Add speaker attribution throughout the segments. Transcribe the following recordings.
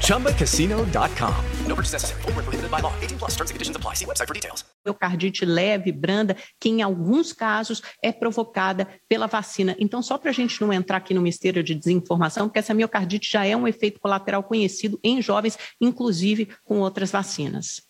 Speaker 1: ChumbaCasino.com. No purchase necessary. Void where prohibited by law. 18 plus terms and conditions apply. See website for details.
Speaker 2: miocardite leve, branda, que em alguns casos é provocada pela vacina. Então, só para a gente não entrar aqui numa esteira de desinformação, porque essa miocardite já é um efeito colateral conhecido em jovens, inclusive com outras vacinas.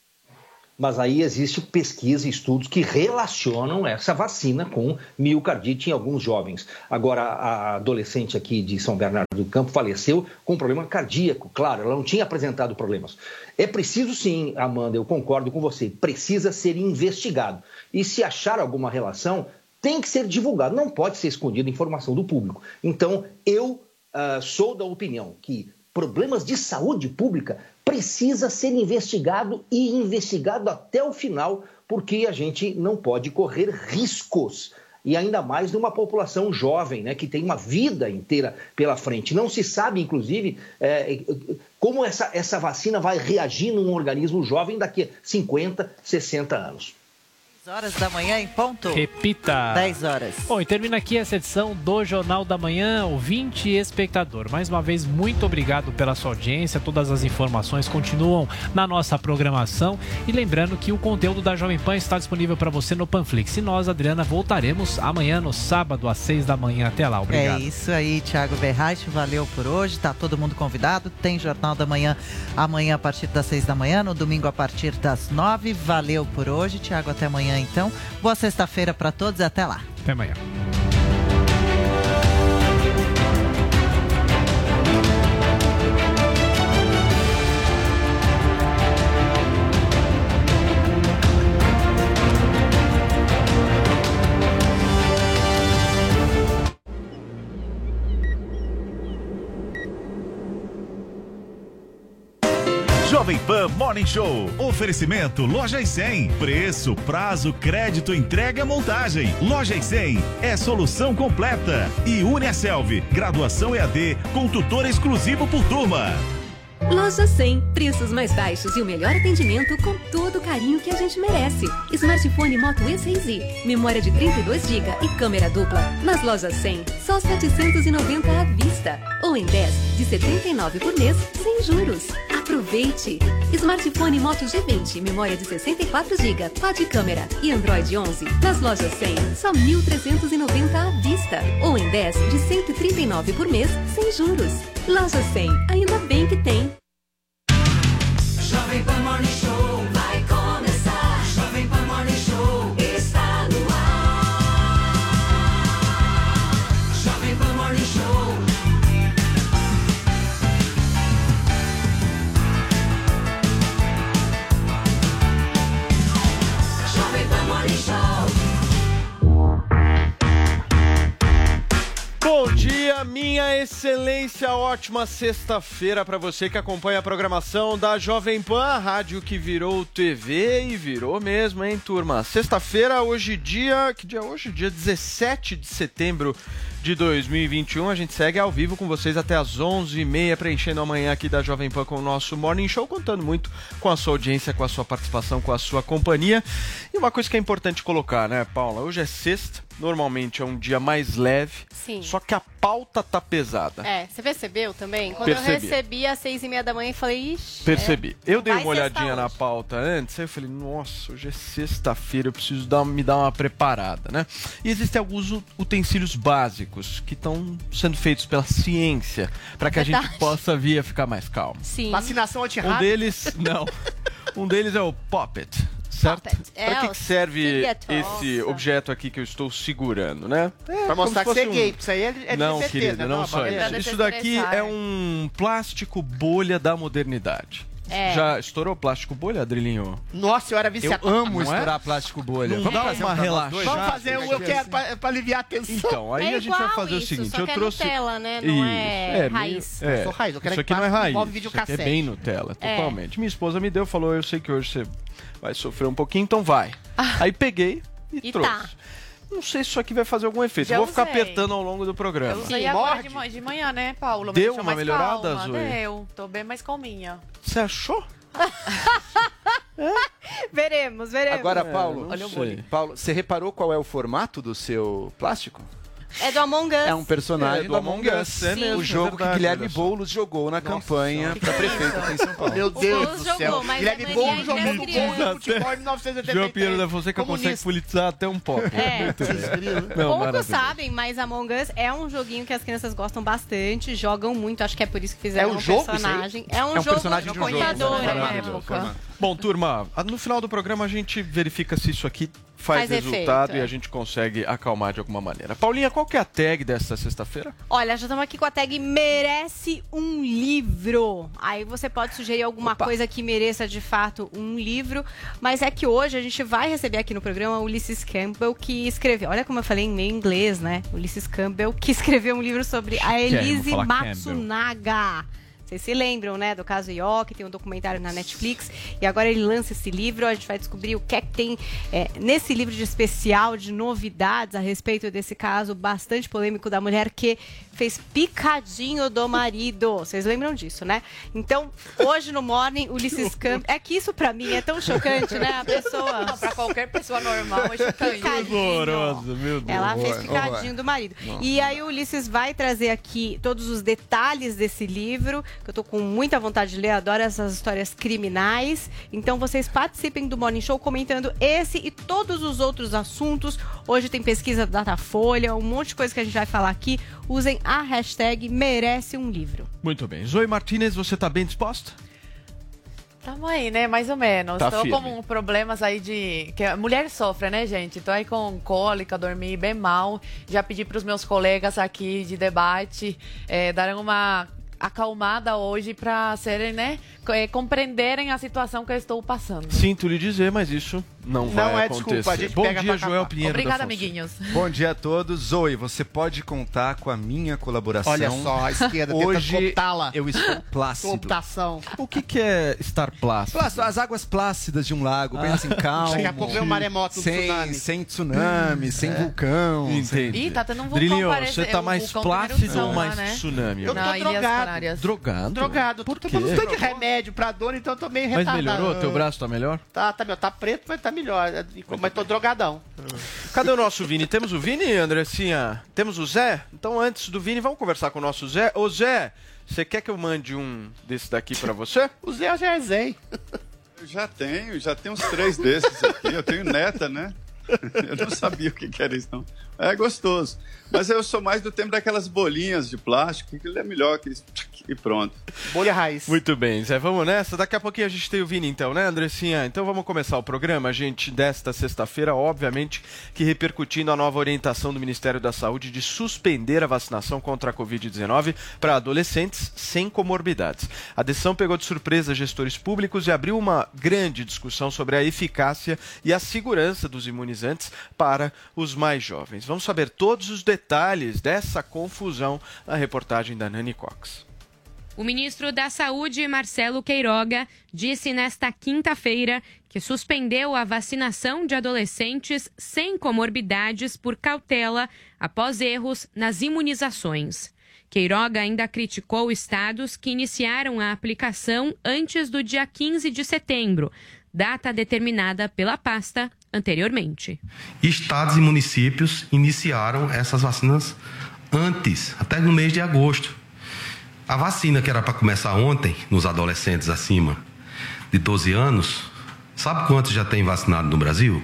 Speaker 3: Mas aí existe pesquisa e estudos que relacionam essa vacina com miocardite em alguns jovens. Agora, a adolescente aqui de São Bernardo do Campo faleceu com um problema cardíaco, claro, ela não tinha apresentado problemas. É preciso sim, Amanda, eu concordo com você, precisa ser investigado. E se achar alguma relação, tem que ser divulgado, não pode ser escondida informação do público. Então, eu uh, sou da opinião que problemas de saúde pública precisa ser investigado e investigado até o final, porque a gente não pode correr riscos. E ainda mais numa população jovem, né, que tem uma vida inteira pela frente. Não se sabe, inclusive, é, como essa, essa vacina vai reagir num organismo jovem daqui a 50, 60 anos.
Speaker 4: 10 horas da manhã em ponto.
Speaker 5: Repita.
Speaker 4: 10 horas.
Speaker 5: Bom, e termina aqui essa edição do Jornal da Manhã, ouvinte e espectador. Mais uma vez, muito obrigado pela sua audiência. Todas as informações continuam na nossa programação. E lembrando que o conteúdo da Jovem Pan está disponível para você no Panflix. E nós, Adriana, voltaremos amanhã no sábado às 6 da manhã. Até lá, obrigado.
Speaker 4: É isso aí, Thiago Berraich. Valeu por hoje. Tá todo mundo convidado. Tem Jornal da Manhã amanhã a partir das 6 da manhã, no domingo a partir das 9. Valeu por hoje, Thiago. Até amanhã então. Boa sexta-feira para todos e até lá.
Speaker 5: Até amanhã.
Speaker 6: Jovem Pan Morning Show. Oferecimento Loja e 100. Preço, prazo, crédito, entrega, montagem. Loja e 100 é solução completa. E Uniaselv, graduação EAD com tutor exclusivo por turma.
Speaker 7: Loja 100, preços mais baixos e o melhor atendimento com todo o carinho que a gente merece. Smartphone Moto E6i, memória de 32 GB e câmera dupla. Nas lojas 100, só 790 à vista. Ou em 10, de 79 por mês, sem juros. Aproveite! Smartphone Moto G20, memória de 64 GB, quad câmera e Android 11. Nas lojas 100, só 1.390 à vista. Ou em 10, de 139 por mês, sem juros. Loja 100, ainda bem que tem.
Speaker 8: Minha excelência, ótima sexta-feira para você que acompanha a programação da Jovem Pan, rádio que virou TV e virou mesmo, hein, turma? Sexta-feira, hoje dia, que dia é hoje? Dia 17 de setembro de 2021, a gente segue ao vivo com vocês até as 11h30, preenchendo amanhã aqui da Jovem Pan com o nosso Morning Show, contando muito com a sua audiência, com a sua participação, com a sua companhia. E uma coisa que é importante colocar, né, Paula? Hoje é sexta, normalmente é um dia mais leve,
Speaker 9: Sim.
Speaker 8: só que a pauta tá pesada.
Speaker 9: É, você percebeu também? Quando
Speaker 8: Percebi.
Speaker 9: eu recebi às seis e meia da manhã, eu falei, ixi.
Speaker 8: Percebi.
Speaker 9: é,
Speaker 8: eu dei
Speaker 9: vai
Speaker 8: uma olhadinha na pauta antes, aí eu falei, nossa, hoje é sexta-feira, eu preciso dar, me dar uma preparada, né? E existem alguns utensílios básicos que estão sendo feitos pela ciência para que a gente
Speaker 9: Verdade.
Speaker 8: possa vir a ficar mais calmo.
Speaker 9: Sim.
Speaker 10: Vacinação
Speaker 8: Um
Speaker 10: antirrábica.
Speaker 8: deles, não. Um deles é o Poppet, certo?
Speaker 9: É,
Speaker 8: Para que, que serve esse objeto aqui que eu estou segurando, né? É,
Speaker 10: Pra mostrar que você é gay, porque isso aí é, é
Speaker 8: não,
Speaker 10: LGBT,
Speaker 8: querido,
Speaker 10: né?
Speaker 8: não só
Speaker 10: barreira.
Speaker 8: isso. Isso daqui é um plástico bolha da modernidade.
Speaker 10: É.
Speaker 8: Já estourou plástico bolha, Adrilinho?
Speaker 10: Nossa, eu era viciado.
Speaker 8: Eu amo
Speaker 10: Não é?
Speaker 8: estourar plástico bolha. Não
Speaker 10: Vamos
Speaker 8: dá
Speaker 10: fazer
Speaker 8: uma
Speaker 10: um
Speaker 8: relaxada.
Speaker 10: Vamos fazer um, eu quero, pra, pra aliviar a tensão.
Speaker 8: Então, aí
Speaker 9: É
Speaker 8: a gente vai fazer
Speaker 9: isso,
Speaker 8: o seguinte,
Speaker 9: só
Speaker 8: eu
Speaker 9: é
Speaker 8: trouxe...
Speaker 9: Nutella, né? Não é raiz.
Speaker 8: É,
Speaker 10: Eu sou raiz, eu quero
Speaker 8: isso aqui
Speaker 10: que
Speaker 8: não é raiz. Isso aqui é bem Nutella,
Speaker 9: É.
Speaker 8: totalmente. Minha esposa me deu, falou, eu sei que hoje você vai sofrer um pouquinho, então vai. Aí peguei e,
Speaker 11: E
Speaker 8: trouxe.
Speaker 11: tá.
Speaker 8: Não sei se isso aqui vai fazer algum efeito.
Speaker 11: Já
Speaker 8: Eu vou ficar
Speaker 11: usei.
Speaker 8: apertando ao longo do programa.
Speaker 11: Eu usei agora de, de manhã, né, Paulo? Me
Speaker 8: Deu uma
Speaker 11: mais
Speaker 8: melhorada,
Speaker 11: calma.
Speaker 8: Zoe?
Speaker 11: Deu. Tô bem mais calminha.
Speaker 8: Você achou?
Speaker 9: Veremos, veremos.
Speaker 12: Agora, Paulo,
Speaker 8: não sei.
Speaker 12: Paulo, você reparou qual é o formato do seu plástico?
Speaker 9: É do Among Us.
Speaker 12: É um personagem
Speaker 8: É,
Speaker 12: do Among Us.
Speaker 8: é mesmo,
Speaker 12: o
Speaker 8: é
Speaker 12: jogo
Speaker 8: verdade,
Speaker 12: que Guilherme. Boulos jogou na campanha para prefeito aqui em São Paulo.
Speaker 10: Meu Deus
Speaker 9: Boulos
Speaker 10: do céu.
Speaker 9: jogou, mas
Speaker 10: Guilherme Boulos jogou no do futebol em 1983.
Speaker 8: João Pinheiro da Fonseca consegue
Speaker 10: Comunista.
Speaker 8: politizar até um pouco.
Speaker 9: É.
Speaker 8: Não,
Speaker 9: Poucos sabem, mas Among Us é um joguinho que as crianças gostam bastante, jogam muito, acho que é por isso que fizeram
Speaker 10: É um
Speaker 9: um
Speaker 10: jogo
Speaker 9: personagem. É um,
Speaker 12: É um
Speaker 9: jogo
Speaker 12: personagem de um jogo. né?
Speaker 9: na
Speaker 12: Maravilhoso,
Speaker 9: época.
Speaker 8: Bom, turma, no final do programa a gente verifica se isso aqui faz,
Speaker 9: Faz
Speaker 8: resultado
Speaker 9: efeito,
Speaker 8: e
Speaker 9: é.
Speaker 8: a gente consegue acalmar de alguma maneira. Paulinha, qual que é a tag desta sexta-feira?
Speaker 9: Olha, já estamos aqui com a tag merece um livro. Aí você pode sugerir alguma coisa que mereça de fato um livro, mas é que hoje a gente vai receber aqui no programa o Ulysses Campbell que escreveu, olha como eu falei em meio inglês, né? Ulysses Campbell que escreveu um livro sobre a Elise Matsunaga. Vocês se lembram, né, do caso Yoki, tem um documentário na Netflix, e agora ele lança esse livro, a gente vai descobrir o que é que tem é, nesse livro de especial, de novidades a respeito desse caso bastante polêmico da mulher que fez picadinho do marido. Vocês lembram disso, né? Então, hoje no Morning, Ulisses Campos... É que isso pra mim é tão chocante, né? A pessoa...
Speaker 11: Não, pra qualquer pessoa normal é chocante.
Speaker 8: Horroroso, meu Deus.
Speaker 9: Ela fez picadinho do marido. E aí o Ulisses vai trazer aqui todos os detalhes desse livro, que eu tô com muita vontade de ler, adoro essas histórias criminais. Então vocês participem do Morning Show comentando esse e todos os outros assuntos. Hoje tem pesquisa da Datafolha, um monte de coisa que a gente vai falar aqui. Usem a hashtag merece um livro.
Speaker 8: Muito bem. Zoe Martinez, você tá bem disposta?
Speaker 11: Tamo aí, né? Mais ou menos.
Speaker 8: Tá
Speaker 11: Tô
Speaker 8: firme.
Speaker 11: com problemas aí de. que a mulher sofre, né, gente? Tô aí com cólica, dormi bem mal. Já pedi pros meus colegas aqui de debate eh, darem uma acalmada hoje pra serem, né? eh, compreenderem a situação que eu estou passando.
Speaker 8: Sinto lhe dizer, mas isso não,
Speaker 10: Não
Speaker 8: vai
Speaker 10: é
Speaker 8: acontecer.
Speaker 10: desculpa, a gente
Speaker 8: Bom
Speaker 10: pega
Speaker 8: dia, Joel. Pinheiro. da
Speaker 11: Obrigada, amiguinhos.
Speaker 13: Bom dia a todos. Zoe, você pode contar com a minha colaboração.
Speaker 10: Olha só, a esquerda
Speaker 13: Hoje eu estou plácido.
Speaker 10: Computação.
Speaker 8: O que, que é estar plácido?
Speaker 13: Plácido, As águas plácidas de um lago, bem assim, calmo.
Speaker 10: Daqui a pouco vem um maremoto, um
Speaker 13: sem,
Speaker 10: tsunami.
Speaker 13: Sem tsunami, sem vulcão.
Speaker 8: Entendi.
Speaker 11: Ih, tá tendo um vulcão,
Speaker 8: Drilinho,
Speaker 11: parece-
Speaker 8: você tá
Speaker 11: o
Speaker 8: mais plácido ou mais
Speaker 11: né?
Speaker 8: tsunami?
Speaker 10: Eu tô drogado.
Speaker 8: Drogado?
Speaker 10: Drogado.
Speaker 8: Por
Speaker 10: tô
Speaker 8: quê?
Speaker 10: tomando tanto de remédio pra dor, então eu tô meio
Speaker 8: Mas
Speaker 10: retardado.
Speaker 8: melhorou? Teu braço tá melhor?
Speaker 10: Tá, tá, meu, tá preto, mas tá melhor. Mas tô drogadão.
Speaker 8: Cadê o nosso Vini? Temos o Vini, Andressinha? Temos o Zé? Então, antes do Vini, vamos conversar com o nosso Zé. Ô, Zé, você quer que eu mande um desse daqui pra você?
Speaker 10: O Zé eu já é Zé.
Speaker 14: Eu já tenho, já tenho uns três desses aqui. Eu tenho neta, né? Eu não sabia o que que era isso, não. É gostoso. Mas eu sou mais do tempo daquelas bolinhas de plástico, que ele é melhor que isso. E pronto.
Speaker 10: Bolha raiz.
Speaker 8: Muito bem, Zé, vamos nessa. Daqui a pouquinho a gente tem o Vini, então, né, Andressinha? Então vamos começar o programa, gente, desta sexta-feira, obviamente, que repercutindo a nova orientação do Ministério da Saúde de suspender a vacinação contra a Covid-19 para adolescentes sem comorbidades. A decisão pegou de surpresa gestores públicos e abriu uma grande discussão sobre a eficácia e a segurança dos imunizantes para os mais jovens. Vamos saber todos os detalhes dessa confusão na reportagem da Nani Cox.
Speaker 15: O ministro da Saúde, Marcelo Queiroga, disse nesta quinta-feira que suspendeu a vacinação de adolescentes sem comorbidades por cautela após erros nas imunizações. Queiroga ainda criticou estados que iniciaram a aplicação antes do dia 15 de setembro, data determinada pela pasta anteriormente.
Speaker 16: Estados e municípios iniciaram essas vacinas antes, até no mês de agosto. A vacina que era para começar ontem, nos adolescentes acima de 12 anos, sabe quantos já tem vacinado no Brasil?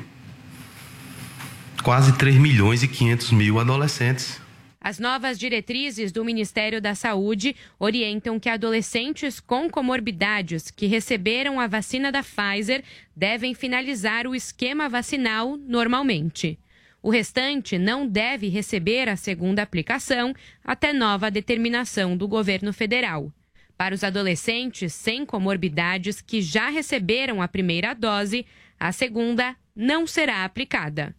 Speaker 16: Quase 3 milhões e 500 mil adolescentes.
Speaker 15: As novas diretrizes do Ministério da Saúde orientam que adolescentes com comorbidades que receberam a vacina da Pfizer devem finalizar o esquema vacinal normalmente. O restante não deve receber a segunda aplicação até nova determinação do governo federal. Para os adolescentes sem comorbidades que já receberam a primeira dose, a segunda não será aplicada.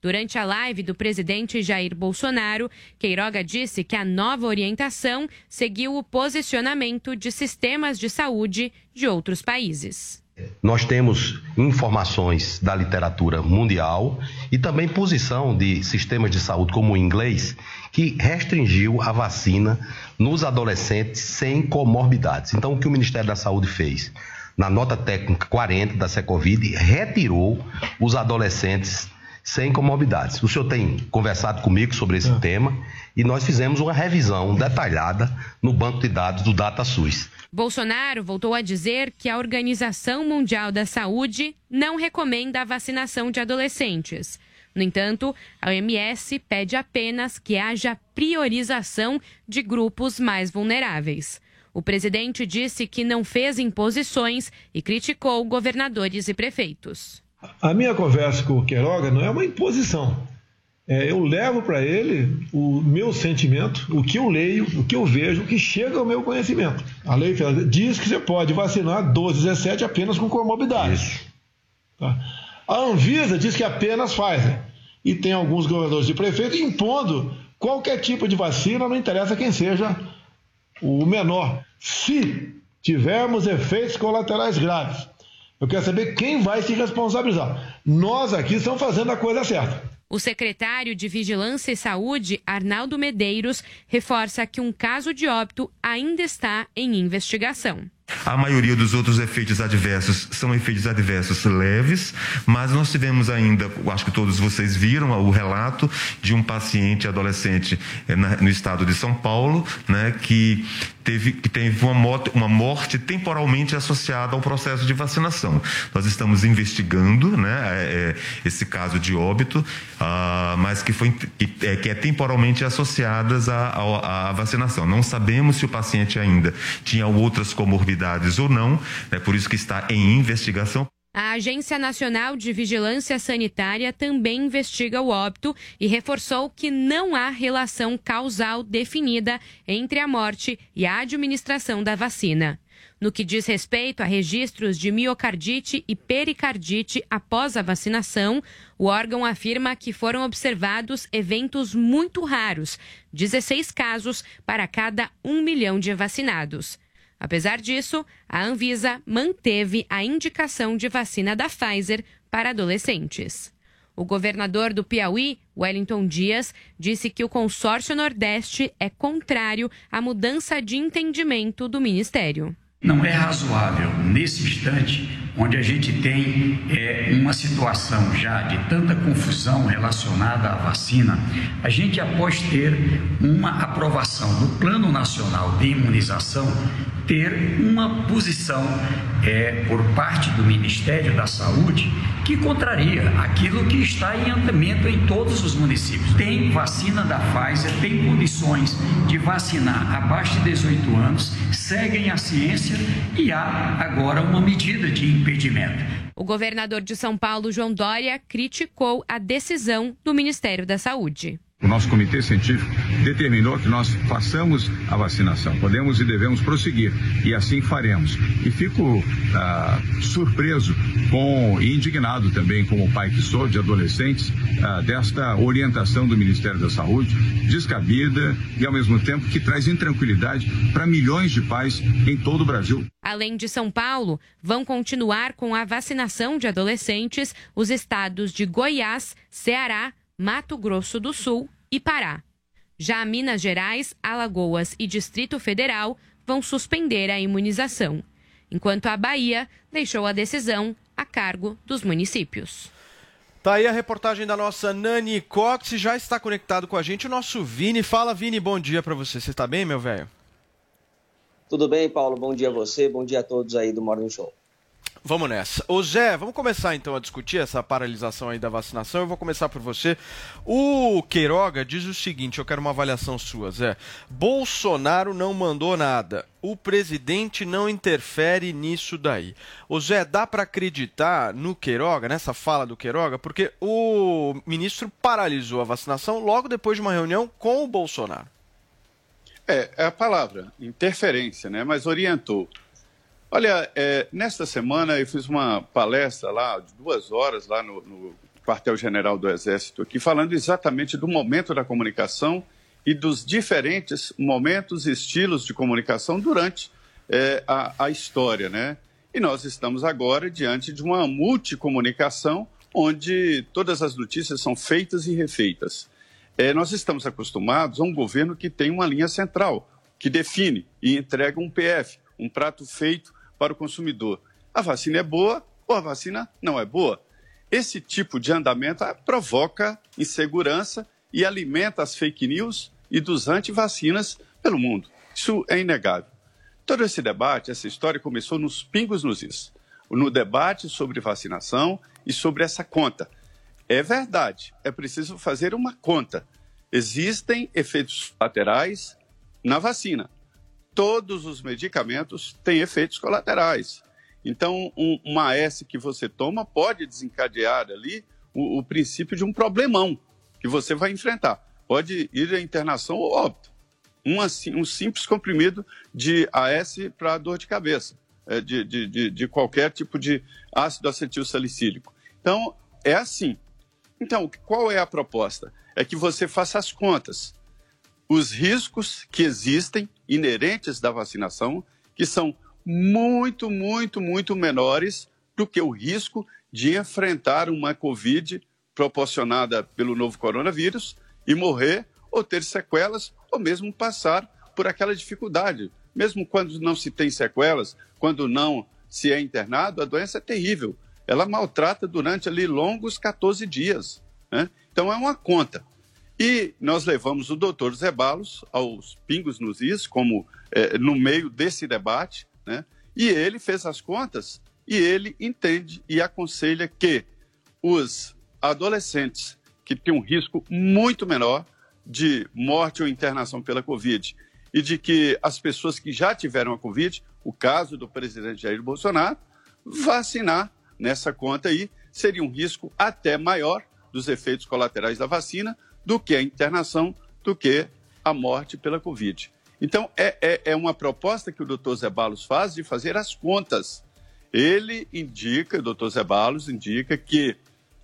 Speaker 15: Durante a live do presidente Jair Bolsonaro, Queiroga disse que a nova orientação seguiu o posicionamento de sistemas de saúde de outros países.
Speaker 16: Nós temos informações da literatura mundial e também posição de sistemas de saúde como o inglês que restringiu a vacina nos adolescentes sem comorbidades. Então, o que o Ministério da Saúde fez? Na nota técnica 40 da Secovid, retirou os adolescentes sem comorbidades. O senhor tem conversado comigo sobre esse tema e nós fizemos uma revisão detalhada no banco de dados do DataSUS.
Speaker 15: Bolsonaro voltou a dizer que a Organização Mundial da Saúde não recomenda a vacinação de adolescentes. No entanto, a OMS pede apenas que haja priorização de grupos mais vulneráveis. O presidente disse que não fez imposições e criticou governadores e prefeitos.
Speaker 17: A minha conversa com o Queiroga não é uma imposição. É, eu levo para ele o meu sentimento, o que eu leio, o que eu vejo, o que chega ao meu conhecimento. A lei diz que você pode vacinar 12, 17 apenas com comorbidades. Tá? A Anvisa diz que apenas Pfizer. E tem alguns governadores e prefeitos impondo qualquer tipo de vacina, não interessa quem seja o menor. Se tivermos efeitos colaterais graves, eu quero saber quem vai se responsabilizar. Nós aqui estamos fazendo a coisa certa.
Speaker 15: O secretário de Vigilância e Saúde, Arnaldo Medeiros, reforça que um caso de óbito ainda está em investigação.
Speaker 18: A maioria dos outros efeitos adversos são efeitos adversos leves, mas nós tivemos ainda, acho que todos vocês viram o relato de um paciente adolescente eh, no estado de São Paulo, né, que teve, que teve uma, morte, uma morte temporalmente associada ao processo de vacinação. Nós estamos investigando né, é, esse caso de óbito, uh, mas que, foi, que, é, que é temporalmente associadas à, à, vacinação. Não sabemos se o paciente ainda tinha outras comorbidades ou não, é por isso que está em investigação.
Speaker 15: A Agência Nacional de Vigilância Sanitária também investiga o óbito e reforçou que não há relação causal definida entre a morte e a administração da vacina. No que diz respeito a registros de miocardite e pericardite após a vacinação, o órgão afirma que foram observados eventos muito raros, 16 casos para cada um milhão de vacinados. Apesar disso, a Anvisa manteve a indicação de vacina da Pfizer para adolescentes. O governador do Piauí, Wellington Dias, disse que o consórcio Nordeste é contrário à mudança de entendimento do ministério.
Speaker 19: Não é razoável, nesse instante, onde a gente tem é, uma situação já de tanta confusão relacionada à vacina, a gente, após ter uma aprovação do Plano Nacional de Imunização, ter uma posição é, por parte do Ministério da Saúde que contraria aquilo que está em andamento em todos os municípios. Tem vacina da Pfizer, tem condições de vacinar abaixo de 18 anos, seguem a ciência e há agora uma medida de impedimento.
Speaker 15: O governador de São Paulo, João Dória, criticou a decisão do Ministério da Saúde.
Speaker 20: O nosso comitê científico determinou que nós façamos a vacinação. Podemos e devemos prosseguir e assim faremos. E fico ah, surpreso com e indignado também, como pai que sou de adolescentes, ah, desta orientação do Ministério da Saúde, descabida e ao mesmo tempo que traz intranquilidade para milhões de pais em todo o Brasil.
Speaker 15: Além de São Paulo, vão continuar com a vacinação de adolescentes os estados de Goiás, Ceará, Mato Grosso do Sul e Pará. Já Minas Gerais, Alagoas e Distrito Federal vão suspender a imunização, enquanto a Bahia deixou a decisão a cargo dos municípios.
Speaker 8: Tá aí a reportagem da nossa Nani Cox, já está conectado com a gente o nosso Vini. Fala, Vini, bom dia para você. Você está bem, meu velho?
Speaker 21: Tudo bem, Paulo? Bom dia a você, bom dia a todos aí do Morning Show.
Speaker 8: Vamos nessa. Ô Zé, vamos começar então a discutir essa paralisação aí da vacinação. Eu vou começar por você. O Queiroga diz o seguinte: eu quero uma avaliação sua, Zé. Bolsonaro não mandou nada. O presidente não interfere nisso daí. Ô Zé, dá para acreditar no Queiroga, nessa fala do Queiroga? Porque o ministro paralisou a vacinação logo depois de uma reunião com o Bolsonaro.
Speaker 14: É, é a palavra, interferência, né? Mas orientou. Olha, é, nesta semana eu fiz uma palestra lá de duas horas lá no, no quartel-general do Exército aqui, falando exatamente do momento da comunicação e dos diferentes momentos e estilos de comunicação durante é, a, a, história, né? E nós estamos agora diante de uma multicomunicação onde todas as notícias são feitas e refeitas. É, nós estamos acostumados a um governo que tem uma linha central, que define e entrega um PF, um prato feito para o consumidor. A vacina é boa ou a vacina não é boa. Esse tipo de andamento provoca insegurança e alimenta as fake news e dos antivacinas pelo mundo. Isso é inegável. Todo esse debate, essa história começou nos pingos nos is, no debate sobre vacinação e sobre essa conta. É verdade, é preciso fazer uma conta. Existem efeitos laterais na vacina. Todos os medicamentos têm efeitos colaterais. Então, um, uma S que você toma pode desencadear ali o, o princípio de um problemão que você vai enfrentar. Pode ir à internação ou óbito. Um, assim, um simples comprimido de AS para dor de cabeça, é, de, de, de, de qualquer tipo de ácido acetil salicílico. Então, é assim. Então, qual é a proposta? É que você faça as contas. Os riscos que existem inerentes da vacinação, que são muito, muito, muito menores do que o risco de enfrentar uma Covid proporcionada pelo novo coronavírus e morrer ou ter sequelas ou mesmo passar por aquela dificuldade. Mesmo quando não se tem sequelas, quando não se é internado, a doença é terrível. Ela maltrata durante ali longos 14 dias. Né? Então é uma conta. E nós levamos o doutor Zebalos aos pingos nos is, como é, no meio desse debate, né? E ele fez as contas e ele entende e aconselha que os adolescentes que têm um risco muito menor de morte ou internação pela Covid e de que as pessoas que já tiveram a Covid, o caso do presidente Jair Bolsonaro, vacinar nessa conta aí seria um risco até maior dos efeitos colaterais da vacina do que a internação, do que a morte pela Covid. Então, é, é, é uma proposta que o doutor Zé Balos faz de fazer as contas. Ele indica, o doutor Zé Balos indica que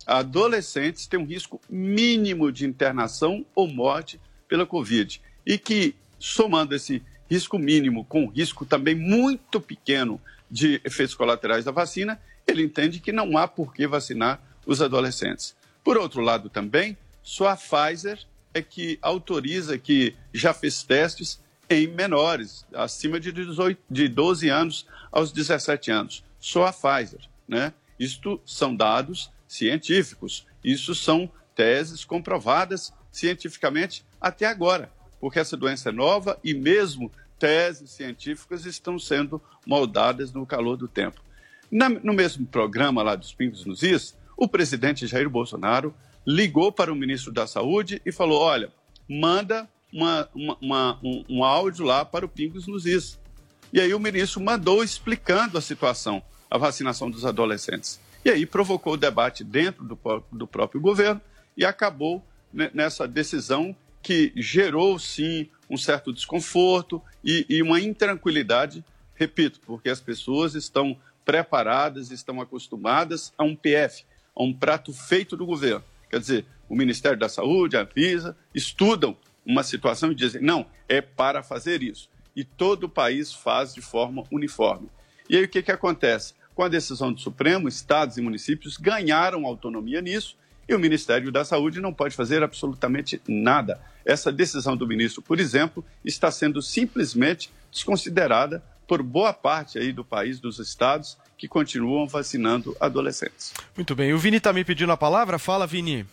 Speaker 14: adolescentes têm um risco mínimo de internação ou morte pela Covid. E que, somando esse risco mínimo com um risco também muito pequeno de efeitos colaterais da vacina, ele entende que não há por que vacinar os adolescentes. Por outro lado, também, só a Pfizer é que autoriza, que já fez testes em menores, acima de, 18, de 12 anos aos 17 anos. Só a Pfizer. Né? Isto são dados científicos, isso são teses comprovadas cientificamente até agora, porque essa doença é nova e mesmo teses científicas estão sendo moldadas no calor do tempo. Na, no mesmo programa lá dos Pingos nos Is, o presidente Jair Bolsonaro ligou para o ministro da Saúde e falou: olha, manda uma, uma, uma, um, um, áudio lá para o Pingos nos Is. E aí o ministro mandou explicando a situação, a vacinação dos adolescentes. E aí provocou o debate dentro do, do próprio governo e acabou nessa decisão que gerou, sim, um certo desconforto e, e uma intranquilidade, repito, porque as pessoas estão preparadas, estão acostumadas a um PF, a um prato feito do governo. Quer dizer, o Ministério da Saúde, a Anvisa, estudam uma situação e dizem, não, é para fazer isso. E todo o país faz de forma uniforme. E aí o que, que acontece? Com a decisão do Supremo, estados e municípios ganharam autonomia nisso e o Ministério da Saúde não pode fazer absolutamente nada. Essa decisão do ministro, por exemplo, está sendo simplesmente desconsiderada por boa parte aí do país, dos estados, que continuam vacinando adolescentes.
Speaker 8: Muito bem. O Vini está me pedindo a palavra. Fala, Vini.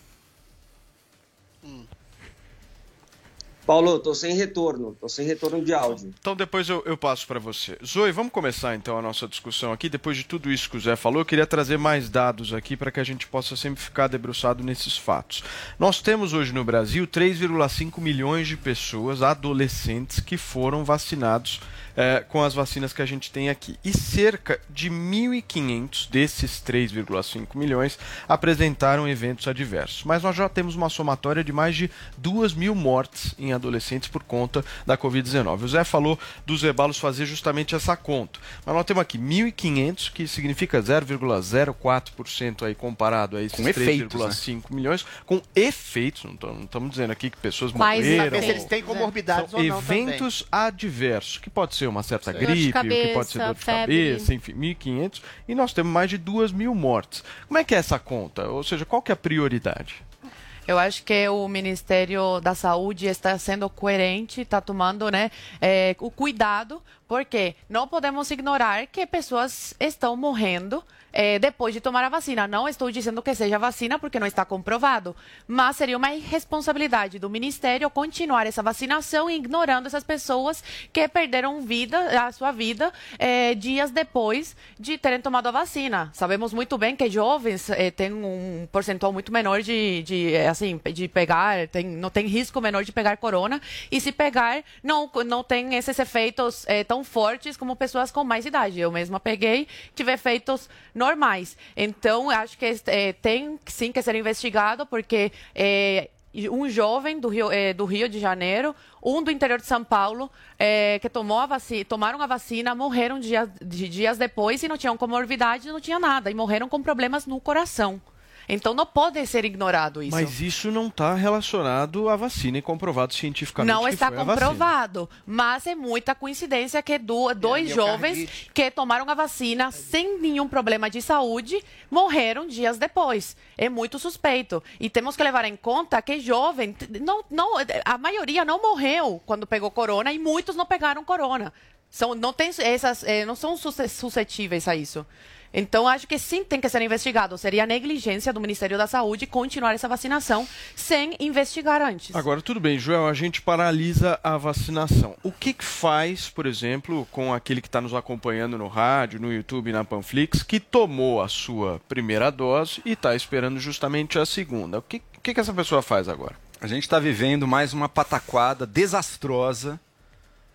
Speaker 21: Paulo, tô sem retorno, tô sem retorno de áudio.
Speaker 8: Então depois eu, eu passo para você. Zoe, vamos começar então a nossa discussão aqui. Depois de tudo isso que o Zé falou, eu queria trazer mais dados aqui para que a gente possa sempre ficar debruçado nesses fatos. Nós temos hoje no Brasil 3,5 milhões de pessoas, adolescentes, que foram vacinados é, com as vacinas que a gente tem aqui. E cerca de 1.500 desses 3,5 milhões apresentaram eventos adversos. Mas nós já temos uma somatória de mais de 2 mil mortes em adolescentes por conta da Covid-19. O Zé falou dos rebalos fazer justamente essa conta. Mas nós temos aqui 1.500, que significa 0,04% aí comparado a esses
Speaker 10: Com efeitos,
Speaker 8: 3,5 milhões, com efeitos. Não estamos- dizendo aqui que pessoas
Speaker 10: Quais
Speaker 8: morreram.
Speaker 10: se eles têm comorbidades ou não
Speaker 8: eventos adversos, que pode ser uma certa gripe, o que pode ser
Speaker 10: cabeça,
Speaker 8: dor de
Speaker 10: febre.
Speaker 8: cabeça, enfim, 1.500, e nós temos mais de 2 mil mortes. Como é que é essa conta? Ou seja, qual que é a prioridade?
Speaker 11: Eu acho que o Ministério da Saúde está sendo coerente, está tomando né, eh, o cuidado, porque não podemos ignorar que pessoas estão morrendo eh, depois de tomar a vacina. Não estou dizendo que seja vacina, porque não está comprovado, mas seria uma irresponsabilidade do Ministério continuar essa vacinação ignorando essas pessoas que perderam vida, a sua vida eh, dias depois de terem tomado a vacina. Sabemos muito bem que jovens eh, têm um percentual muito menor de, de eh, assim de pegar, tem, não tem risco menor de pegar corona e se pegar não não tem esses efeitos eh, tão fortes como pessoas com mais idade. Eu mesma peguei, tive efeitos normais. Então acho que eh, tem sim que ser investigado porque eh, um jovem do Rio, eh, do Rio de Janeiro, um do interior de São Paulo, que tomou a vacina, tomaram a vacina, morreram dias, dias depois e não tinham comorbidade, não tinha nada, e morreram com problemas no coração. Então não pode ser ignorado isso.
Speaker 8: Mas isso não está relacionado à vacina e comprovado cientificamente
Speaker 11: Não
Speaker 8: que
Speaker 11: está
Speaker 8: foi a vacina.
Speaker 11: comprovado, mas é muita coincidência que do- dois jovens que tomaram a vacina sem nenhum problema de saúde morreram dias depois. É muito suspeito. E temos que levar em conta que jovem, não, não, a maioria não morreu quando pegou corona e muitos não pegaram corona. São, não, tem essas, eh, não são sus- suscetíveis a isso. Então, acho que sim tem que ser investigado. Seria negligência do Ministério da Saúde continuar essa vacinação sem investigar antes.
Speaker 8: Agora, tudo bem, Joel, a gente paralisa a vacinação. O que, que faz, por exemplo, com aquele que está nos acompanhando no rádio, no YouTube, na Panflix, que tomou a sua primeira dose e está esperando justamente a segunda? O que, que, que essa pessoa faz agora?
Speaker 13: A gente está vivendo mais uma pataquada desastrosa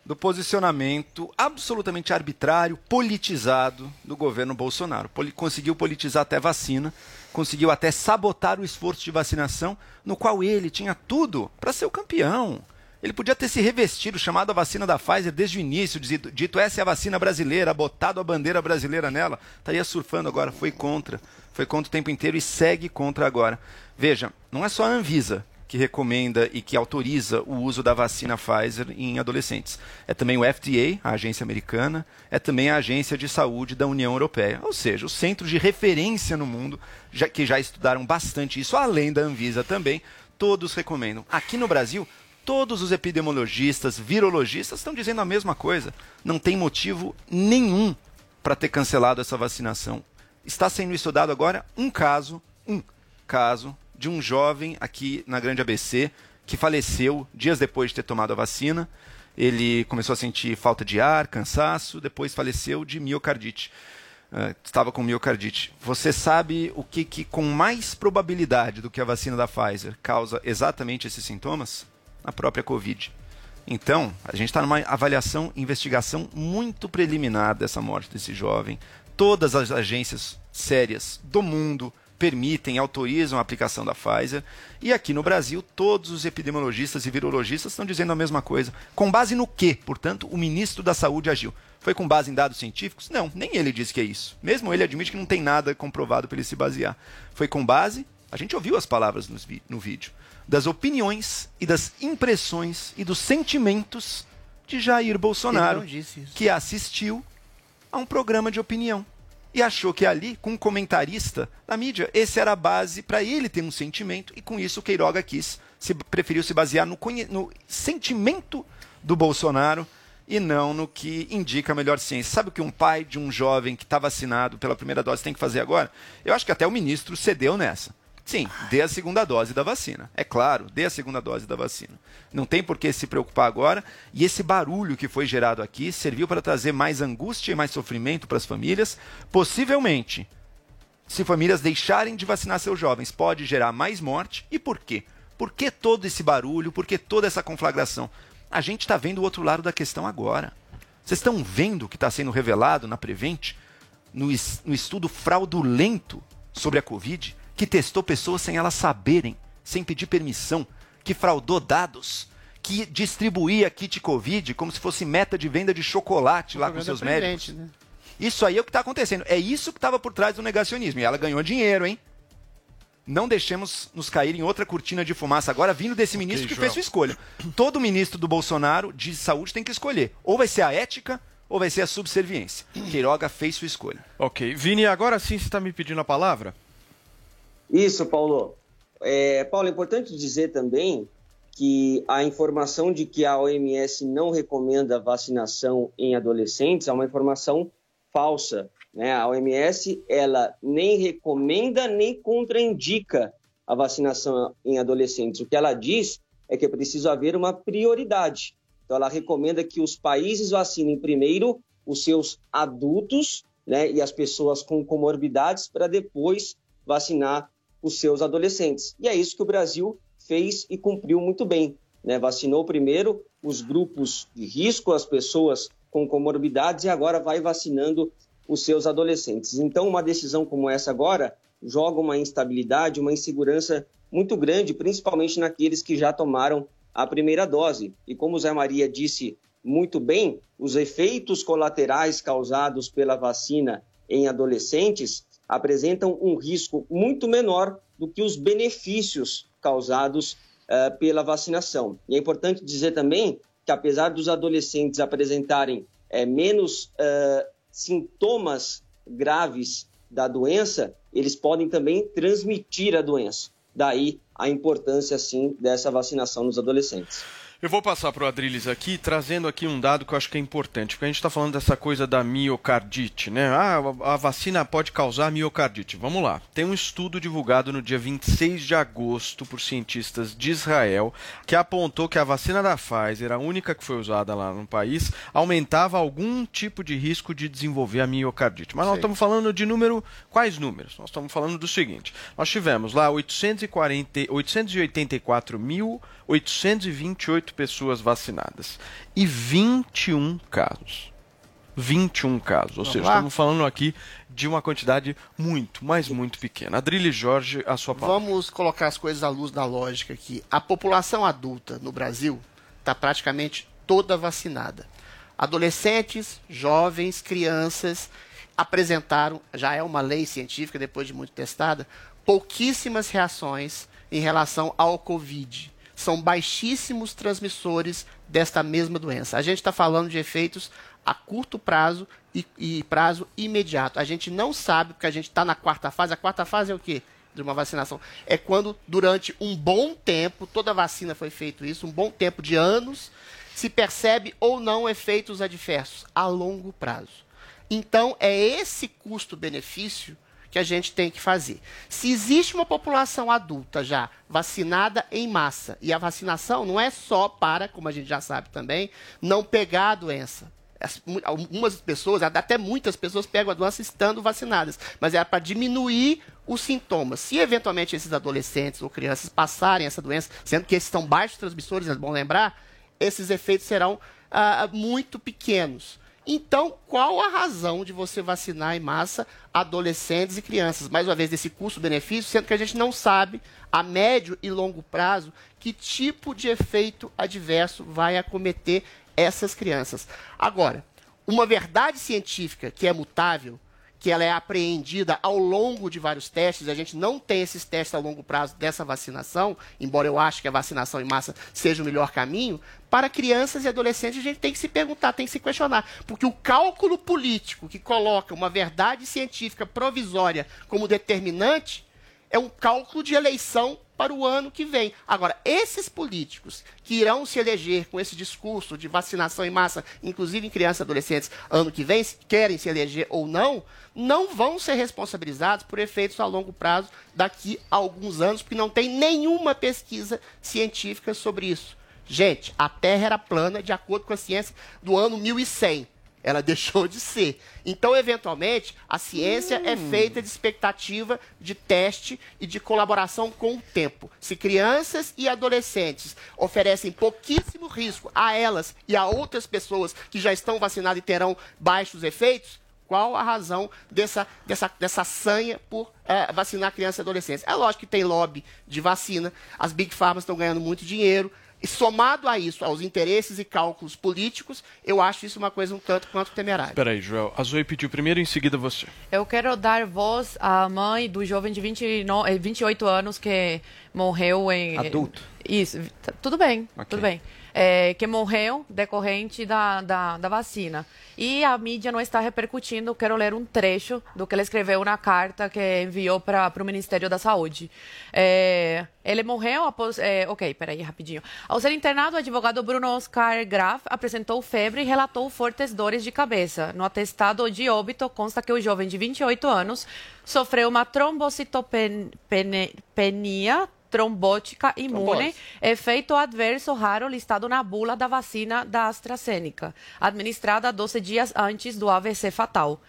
Speaker 13: do posicionamento absolutamente arbitrário, politizado do governo Bolsonaro. Poli conseguiu politizar até vacina, conseguiu até sabotar o esforço de vacinação, no qual ele tinha tudo para ser o campeão. Ele podia ter se revestido, chamado a vacina da Pfizer desde o início, dito, dito essa é a vacina brasileira, botado a bandeira brasileira nela, estaria surfando agora, foi contra. Foi contra o tempo inteiro e segue contra agora. Veja, não é só a Anvisa que recomenda e que autoriza o uso da vacina Pfizer em adolescentes. É também o FDA, a agência americana, é também a agência de saúde da União Europeia. Ou seja, os centros de referência no mundo, já, que já estudaram bastante isso, além da Anvisa também, todos recomendam. Aqui no Brasil, todos os epidemiologistas, virologistas estão dizendo a mesma coisa. Não tem motivo nenhum para ter cancelado essa vacinação. Está sendo estudado agora um caso, um caso de um jovem aqui na Grande ABC que faleceu dias depois de ter tomado a vacina. Ele começou a sentir falta de ar, cansaço, depois faleceu de miocardite. Uh, estava com miocardite. Você sabe o que, que, com mais probabilidade do que a vacina da Pfizer, causa exatamente esses sintomas? A própria Covid. Então, a gente está numa avaliação, investigação muito preliminar dessa morte desse jovem. Todas as agências sérias do mundo permitem, autorizam a aplicação da Pfizer. E aqui no Brasil, todos os epidemiologistas e virologistas estão dizendo a mesma coisa. Com base no que, portanto, o ministro da Saúde agiu? Foi com base em dados científicos? Não, nem ele disse que é isso. Mesmo ele admite que não tem nada comprovado para ele se basear. Foi com base, a gente ouviu as palavras no, no vídeo, das opiniões e das impressões e dos sentimentos de Jair Bolsonaro, que assistiu a um programa de opinião e achou que ali, com um comentarista da mídia, esse era a base para ele ter um sentimento, e com isso o Queiroga quis, se, preferiu se basear no, no, sentimento do Bolsonaro e não no que indica a melhor ciência. Sabe o que um pai de um jovem que está vacinado pela primeira dose tem que fazer agora? Eu acho que até o ministro cedeu nessa. Sim, dê a segunda dose da vacina. É claro, dê a segunda dose da vacina. Não tem por que se preocupar agora. E esse barulho que foi gerado aqui serviu para trazer mais angústia e mais sofrimento para as famílias. Possivelmente, se famílias deixarem de vacinar seus jovens, pode gerar mais morte. E por quê? Por que todo esse barulho? Por que toda essa conflagração? A gente está vendo o outro lado da questão agora. Vocês estão vendo o que está sendo revelado na Prevent, no, no estudo fraudulento sobre a Covid? Que testou pessoas sem elas saberem, sem pedir permissão, que fraudou dados, que distribuía kit Covid como se fosse meta de venda de chocolate lá com seus médicos.
Speaker 10: Né?
Speaker 13: Isso aí é o que está acontecendo. É isso que estava por trás do negacionismo. E ela ganhou dinheiro, hein? Não deixemos nos cair em outra cortina de fumaça agora, vindo desse ministro que
Speaker 8: Joel.
Speaker 13: fez sua escolha. Todo ministro do Bolsonaro de saúde tem que escolher. Ou vai ser a ética, ou vai ser a subserviência. Queiroga fez sua escolha.
Speaker 8: Ok. Vini, agora sim você está me pedindo a palavra?
Speaker 21: Isso, Paulo. É, Paulo, é importante dizer também que a informação de que a OMS não recomenda vacinação em adolescentes é uma informação falsa. Né? A OMS ela nem recomenda nem contraindica a vacinação em adolescentes. O que ela diz é que é preciso haver uma prioridade. Então, ela recomenda que os países vacinem primeiro os seus adultos né, e as pessoas com comorbidades para depois vacinar os seus adolescentes. E é isso que o Brasil fez e cumpriu muito bem. Né? Vacinou primeiro os grupos de risco, as pessoas com comorbidades, e agora vai vacinando os seus adolescentes. Então, uma decisão como essa agora joga uma instabilidade, uma insegurança muito grande, principalmente naqueles que já tomaram a primeira dose. E como o Zé Maria disse muito bem, os efeitos colaterais causados pela vacina em adolescentes apresentam um risco muito menor do que os benefícios causados eh, pela vacinação. E é importante dizer também que, apesar dos adolescentes apresentarem eh, menos eh, sintomas graves da doença, eles podem também transmitir a doença. Daí a importância, sim, dessa vacinação nos adolescentes.
Speaker 8: Eu vou passar para o Adriles aqui, trazendo aqui um dado que eu acho que é importante, porque a gente está falando dessa coisa da miocardite, né? Ah, a vacina pode causar miocardite. Vamos lá. Tem um estudo divulgado no dia 26 de agosto por cientistas de Israel que apontou que a vacina da Pfizer, a única que foi usada lá no país, aumentava algum tipo de risco de desenvolver a miocardite. Mas nós estamos falando de número. Quais números? Nós estamos falando do seguinte: nós tivemos lá 840, 884.828 pessoas vacinadas e 21 casos. 21 casos. Ou
Speaker 10: Vamos
Speaker 8: seja,
Speaker 10: lá?
Speaker 8: estamos falando aqui de uma quantidade muito, mas muito pequena. Adrilho Jorge, a sua palavra.
Speaker 10: Vamos colocar as coisas à luz da lógica aqui. A população adulta no Brasil está praticamente toda vacinada. Adolescentes, jovens, crianças apresentaram, já é uma lei científica depois de muito testada, pouquíssimas reações em relação ao Covid. São baixíssimos transmissores desta mesma doença. A gente está falando de efeitos a curto prazo e, e prazo imediato. A gente não sabe, porque a gente está na quarta fase. A quarta fase é o quê? De uma vacinação. É quando, durante um bom tempo, toda vacina foi feito isso, um bom tempo de anos, se percebe ou não efeitos adversos a longo prazo. Então, é esse custo-benefício que a gente tem que fazer. Se existe uma população adulta já vacinada em massa, e a vacinação não é só para, como a gente já sabe também, não pegar a doença. As- Algumas pessoas, até muitas pessoas pegam a doença estando vacinadas, mas é para diminuir os sintomas. Se eventualmente esses adolescentes ou crianças passarem essa doença, sendo que esses são baixos transmissores, é bom lembrar, esses efeitos serão ah, muito pequenos. Então, qual a razão de você vacinar em massa adolescentes e crianças? Mais uma vez, desse custo-benefício, sendo que a gente não sabe, a médio e longo prazo, que tipo de efeito adverso vai acometer essas crianças. Agora, uma verdade científica que é mutável, que ela é apreendida ao longo de vários testes, a gente não tem esses testes a longo prazo dessa vacinação, embora eu ache que a vacinação em massa seja o melhor caminho, para crianças e adolescentes a gente tem que se perguntar, tem que se questionar, porque o cálculo político que coloca uma verdade científica provisória como determinante é um cálculo de eleição para o ano que vem. Agora, esses políticos que irão se eleger com esse discurso de vacinação em massa, inclusive em crianças e adolescentes, ano que vem, querem se eleger ou não, não vão ser responsabilizados por efeitos a longo prazo daqui a alguns anos, porque não tem nenhuma pesquisa científica sobre isso. Gente, a Terra era plana de acordo com a ciência do ano 1100 ela deixou de ser. Então, eventualmente, a ciência é feita de expectativa, de teste e de colaboração com o tempo. Se crianças e adolescentes oferecem pouquíssimo risco a elas e a outras pessoas que já estão vacinadas e terão baixos efeitos, qual a razão dessa, dessa, dessa sanha por eh, vacinar crianças e adolescentes? É lógico que tem lobby de vacina, as Big Pharma estão ganhando muito dinheiro, E somado a isso, aos interesses e cálculos políticos, eu acho isso uma coisa um tanto quanto temerária.
Speaker 8: Peraí, Joel. A Zoe pediu primeiro, em seguida você.
Speaker 11: Eu quero dar voz à mãe do jovem de 29, eh, 28 anos que morreu em.
Speaker 13: Adulto.
Speaker 11: Isso, tá- tudo bem,
Speaker 13: Ok.
Speaker 11: tudo bem. É, que morreu decorrente da, da, da vacina. E a mídia não está repercutindo. Quero ler um trecho do que ele escreveu na carta que enviou para o Ministério da Saúde. É, ele morreu após. É, ok, peraí, rapidinho. Ao ser internado, o advogado Bruno Oscar Graf apresentou febre e relatou fortes dores de cabeça. No atestado de óbito, consta que o jovem de 28 anos sofreu uma trombocitopenia trombótica imune,
Speaker 10: Trombose.
Speaker 11: efeito adverso raro listado na bula da vacina da AstraZeneca, administrada 12 dias antes do AVC fatal.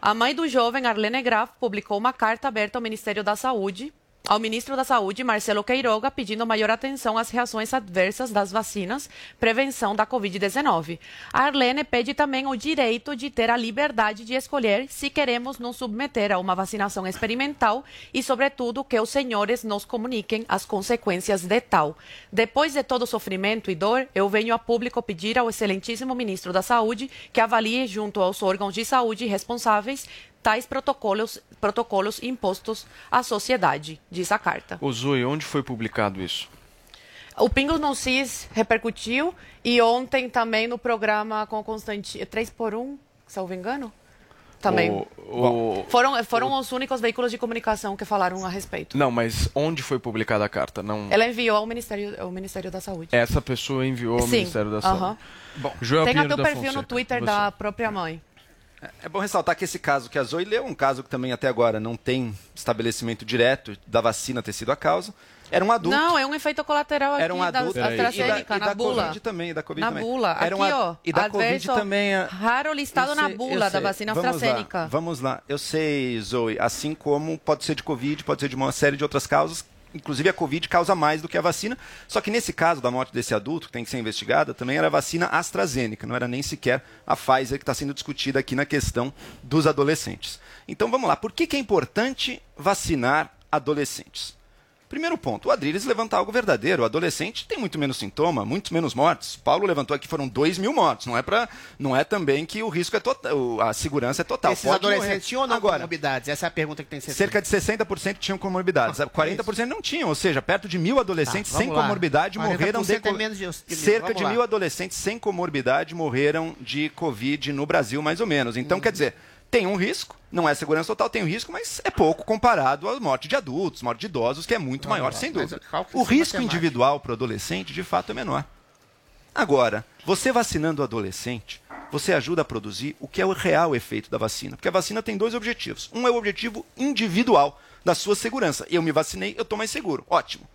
Speaker 11: A mãe do jovem, Arlene Graf, publicou uma carta aberta ao Ministério da Saúde, ao ministro da Saúde, Marcelo Queiroga, pedindo maior atenção às reações adversas das vacinas, prevenção da Covid-19. A Arlene pede também o direito de ter a liberdade de escolher se queremos nos submeter a uma vacinação experimental e, sobretudo, que os senhores nos comuniquem as consequências de tal. Depois de todo o sofrimento e dor, eu venho a público pedir ao excelentíssimo ministro da Saúde que avalie, junto aos órgãos de saúde responsáveis, tais protocolos, protocolos impostos à sociedade, diz a carta.
Speaker 8: Zoe, onde foi publicado isso?
Speaker 11: O Pingos no Cis repercutiu e ontem também no programa com Constantino, 3 por 1, salvo engano? Também.
Speaker 8: O- o-
Speaker 11: Foram, foram os únicos veículos de comunicação que falaram a respeito.
Speaker 8: Não, mas onde foi publicada a carta? Não.
Speaker 11: Ela enviou ao Ministério, ao Ministério da Saúde.
Speaker 8: Essa pessoa enviou ao
Speaker 11: Sim,
Speaker 8: Ministério da
Speaker 11: aham.
Speaker 8: Saúde. Bom, Joel
Speaker 11: Tem
Speaker 8: Pinheiro
Speaker 11: até o perfil no
Speaker 8: Fonseca,
Speaker 11: Twitter
Speaker 8: você.
Speaker 11: da própria mãe.
Speaker 13: É bom ressaltar que esse caso que a Zoe leu, um caso que também até agora não tem estabelecimento direto da vacina ter sido a causa, era um adulto.
Speaker 11: Não, é um efeito colateral aqui
Speaker 13: Era um
Speaker 11: da
Speaker 13: adulto
Speaker 11: da AstraZeneca,
Speaker 13: e da,
Speaker 11: na
Speaker 13: e da
Speaker 11: bula.
Speaker 13: Covid também, da Covid
Speaker 11: na
Speaker 13: também.
Speaker 11: bula.
Speaker 13: Era um
Speaker 11: aqui,
Speaker 13: a-
Speaker 11: ó.
Speaker 13: E da Covid também. a-
Speaker 11: Raro listado
Speaker 13: Eu
Speaker 11: na
Speaker 13: sei-
Speaker 11: bula da
Speaker 13: sei.
Speaker 11: vacina
Speaker 13: Vamos
Speaker 11: AstraZeneca.
Speaker 13: Lá, vamos lá. Eu sei, Zoe, assim como pode ser de Covid, pode ser de uma série de outras causas. Inclusive a Covid causa mais do que a vacina. Só que nesse caso da morte desse adulto, que tem que ser investigada, também era a vacina AstraZeneca, não era nem sequer a Pfizer que está sendo discutida aqui na questão dos adolescentes. Então vamos lá. Por que, que é importante vacinar adolescentes? Primeiro ponto, o Adriles levantar algo verdadeiro. O adolescente tem muito menos sintoma, muito menos mortes. Paulo levantou aqui foram 2 mil mortes. Não é para, não é também que o risco é total, a segurança é total.
Speaker 10: Esses
Speaker 13: Pode
Speaker 10: adolescentes
Speaker 13: morrer.
Speaker 10: tinham ou não
Speaker 13: Agora,
Speaker 10: comorbidades? Essa é a pergunta que tem que ser
Speaker 13: cerca de 60% tinham comorbidades. 40% não tinham, ou seja, perto de mil adolescentes
Speaker 10: Tá,
Speaker 13: sem
Speaker 10: lá.
Speaker 13: comorbidade
Speaker 10: 40%
Speaker 13: morreram de
Speaker 10: é
Speaker 13: co-
Speaker 10: menos de- de mil.
Speaker 13: cerca
Speaker 10: Vamos
Speaker 13: de
Speaker 10: lá.
Speaker 13: mil adolescentes sem comorbidade morreram de Covid no Brasil, mais ou menos. Então,
Speaker 10: Uhum.
Speaker 13: quer dizer, tem um risco, não é segurança total, tem um risco, mas é pouco comparado à morte de adultos, morte de idosos, que é muito
Speaker 10: Vamos
Speaker 13: maior,
Speaker 10: lá,
Speaker 13: sem dúvida. O risco individual para o adolescente, de fato, é menor. Agora, você vacinando o adolescente, você ajuda a produzir o que é o real efeito da vacina. Porque a vacina tem dois objetivos. Um é o objetivo individual da sua segurança. Eu me vacinei, eu estou mais seguro. Ótimo.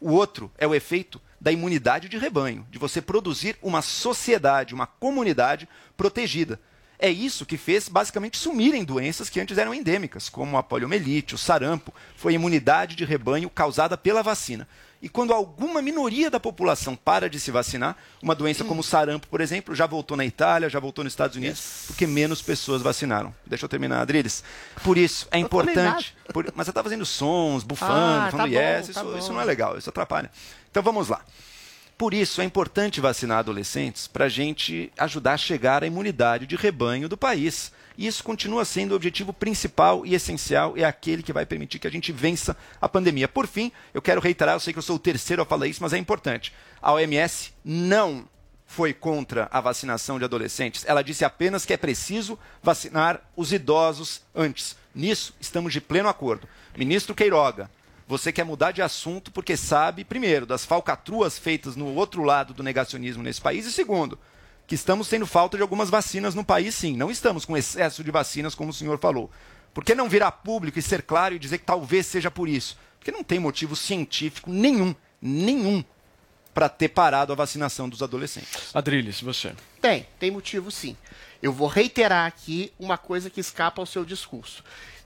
Speaker 13: O outro é o efeito da imunidade de rebanho, de você produzir uma sociedade, uma comunidade protegida. É isso que fez basicamente sumirem doenças que antes eram endêmicas, como a poliomielite, o sarampo. Foi a imunidade de rebanho causada pela vacina. E quando alguma minoria da população para de se vacinar, uma doença como o sarampo, por exemplo, já voltou na Itália, já voltou nos Estados Unidos, porque menos pessoas vacinaram. Deixa eu terminar, Adriles. Por isso, é
Speaker 10: Eu
Speaker 13: importante. por- mas você está fazendo sons, bufando,
Speaker 10: Ah, tá
Speaker 13: falando
Speaker 10: bom,
Speaker 13: yes,
Speaker 10: tá
Speaker 13: isso, isso não é legal, isso atrapalha. Então vamos lá. Por isso é importante vacinar adolescentes para a gente ajudar a chegar à imunidade de rebanho do país. E isso continua sendo o objetivo principal e essencial, é aquele que vai permitir que a gente vença a pandemia. Por fim, eu quero reiterar, eu sei que eu sou o terceiro a falar isso, mas é importante. A OMS não foi contra a vacinação de adolescentes. Ela disse apenas que é preciso vacinar os idosos antes. Nisso, estamos de pleno acordo. Ministro Queiroga, você quer mudar de assunto porque sabe, primeiro, das falcatruas feitas no outro lado do negacionismo nesse país, e segundo, que estamos tendo falta de algumas vacinas no país, sim. Não estamos com excesso de vacinas, como o senhor falou. Por que não virar público e ser claro e dizer que talvez seja por isso? Porque não tem motivo científico nenhum, nenhum, para ter parado a vacinação dos adolescentes.
Speaker 8: Adriles, você.
Speaker 10: Tem, tem motivo sim. Eu vou reiterar aqui uma coisa que escapa ao seu discurso.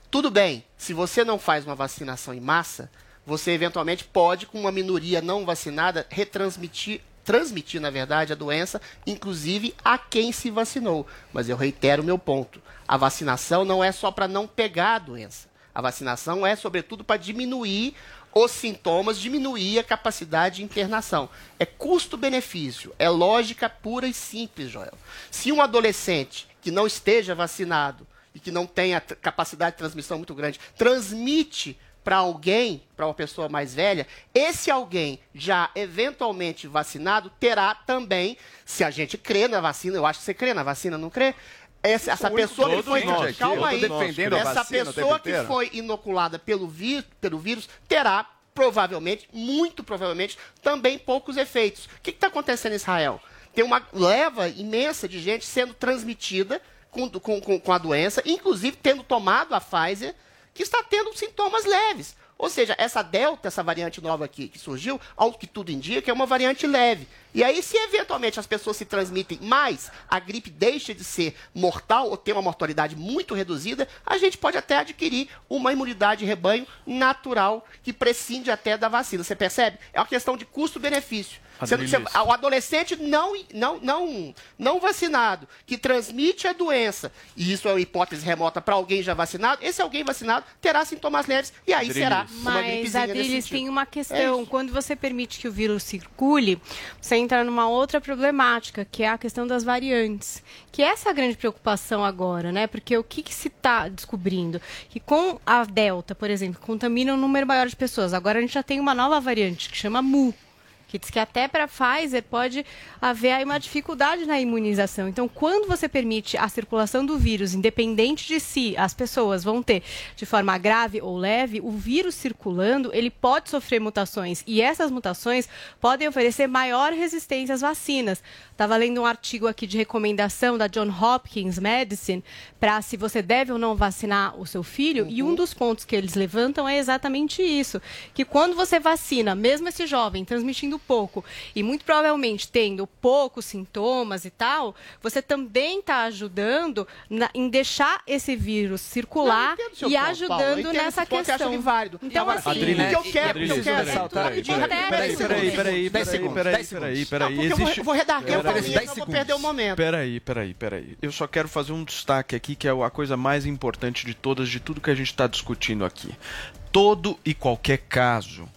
Speaker 10: Tudo bem, se você não faz uma vacinação em massa, você eventualmente pode, com uma minoria não vacinada, retransmitir, transmitir, na verdade, a doença, inclusive a quem se vacinou. Mas eu reitero meu ponto. A vacinação não é só para não pegar a doença. A vacinação é, sobretudo, para diminuir os sintomas, diminuir a capacidade de internação. É custo-benefício, é lógica pura e simples, Joel. Se um adolescente que não esteja vacinado e que não tenha t- capacidade de transmissão muito grande, transmite para alguém, para uma pessoa mais velha, esse alguém já eventualmente vacinado terá também, se a gente crê na vacina, eu acho que você crê na vacina, não crê? Essa, essa pessoa que
Speaker 13: nós
Speaker 10: foi.
Speaker 13: eu
Speaker 10: calma aí.
Speaker 13: a
Speaker 10: Essa pessoa que foi inoculada pelo, vi- pelo vírus terá provavelmente, muito provavelmente, também poucos efeitos. O que está acontecendo em Israel? Tem uma leva imensa de gente sendo transmitida com, com, com, a doença, inclusive tendo tomado a Pfizer, que está tendo sintomas leves. Ou seja, essa delta, essa variante nova aqui que surgiu, ao que tudo indica, é uma variante leve. E aí, se eventualmente as pessoas se transmitem mais, a gripe deixa de ser mortal ou tem uma mortalidade muito reduzida, a gente pode até adquirir uma imunidade de rebanho natural que prescinde até da vacina. Você percebe? É uma questão de custo-benefício. Sendo que você-
Speaker 8: Adriles.
Speaker 10: o adolescente não, não, não, não vacinado, que transmite a doença, e isso é uma hipótese remota para alguém já vacinado, esse alguém vacinado terá sintomas leves e aí será uma
Speaker 9: Mas,
Speaker 10: gripezinha
Speaker 9: Adriles, tem uma
Speaker 10: É
Speaker 9: questão.
Speaker 10: isso.
Speaker 9: Quando você permite que o vírus circule, você entra numa outra problemática, que é a questão das variantes. Que essa é a grande preocupação agora, né? Porque o que, que se está descobrindo? Que com a Delta, por exemplo, contamina um número maior de pessoas. Agora a gente já tem uma nova variante que chama Mu. Que diz que até para Pfizer pode haver aí uma dificuldade na imunização. Então, quando você permite a circulação do vírus, independente de se as pessoas vão ter de forma grave ou leve, o vírus circulando, ele pode sofrer mutações. E essas mutações podem oferecer maior resistência às vacinas. Estava lendo um artigo aqui de recomendação da John Hopkins Medicine para se você deve ou não vacinar o seu filho. E um dos pontos que eles levantam é exatamente isso: que quando você vacina, mesmo esse jovem transmitindo pouco e muito provavelmente tendo poucos sintomas e tal, você também está ajudando na- em deixar esse vírus circular
Speaker 10: Não,
Speaker 9: e
Speaker 10: Paulo.
Speaker 9: Ajudando
Speaker 10: entendo
Speaker 9: nessa questão.
Speaker 10: ele válido.
Speaker 9: Então,
Speaker 10: Agora,
Speaker 9: assim,
Speaker 10: Adriles,
Speaker 9: né,
Speaker 10: o que eu quero, o que eu quero,
Speaker 8: peraí, peraí,
Speaker 10: de
Speaker 8: peraí, peraí, peraí, peraí, peraí,
Speaker 10: eu vou- redarguer Paulinha, senão eu vou perder o momento.
Speaker 8: Peraí, peraí, peraí. Eu só quero fazer um destaque aqui que é a coisa mais importante de todas, de tudo que a gente está discutindo aqui. Todo e qualquer caso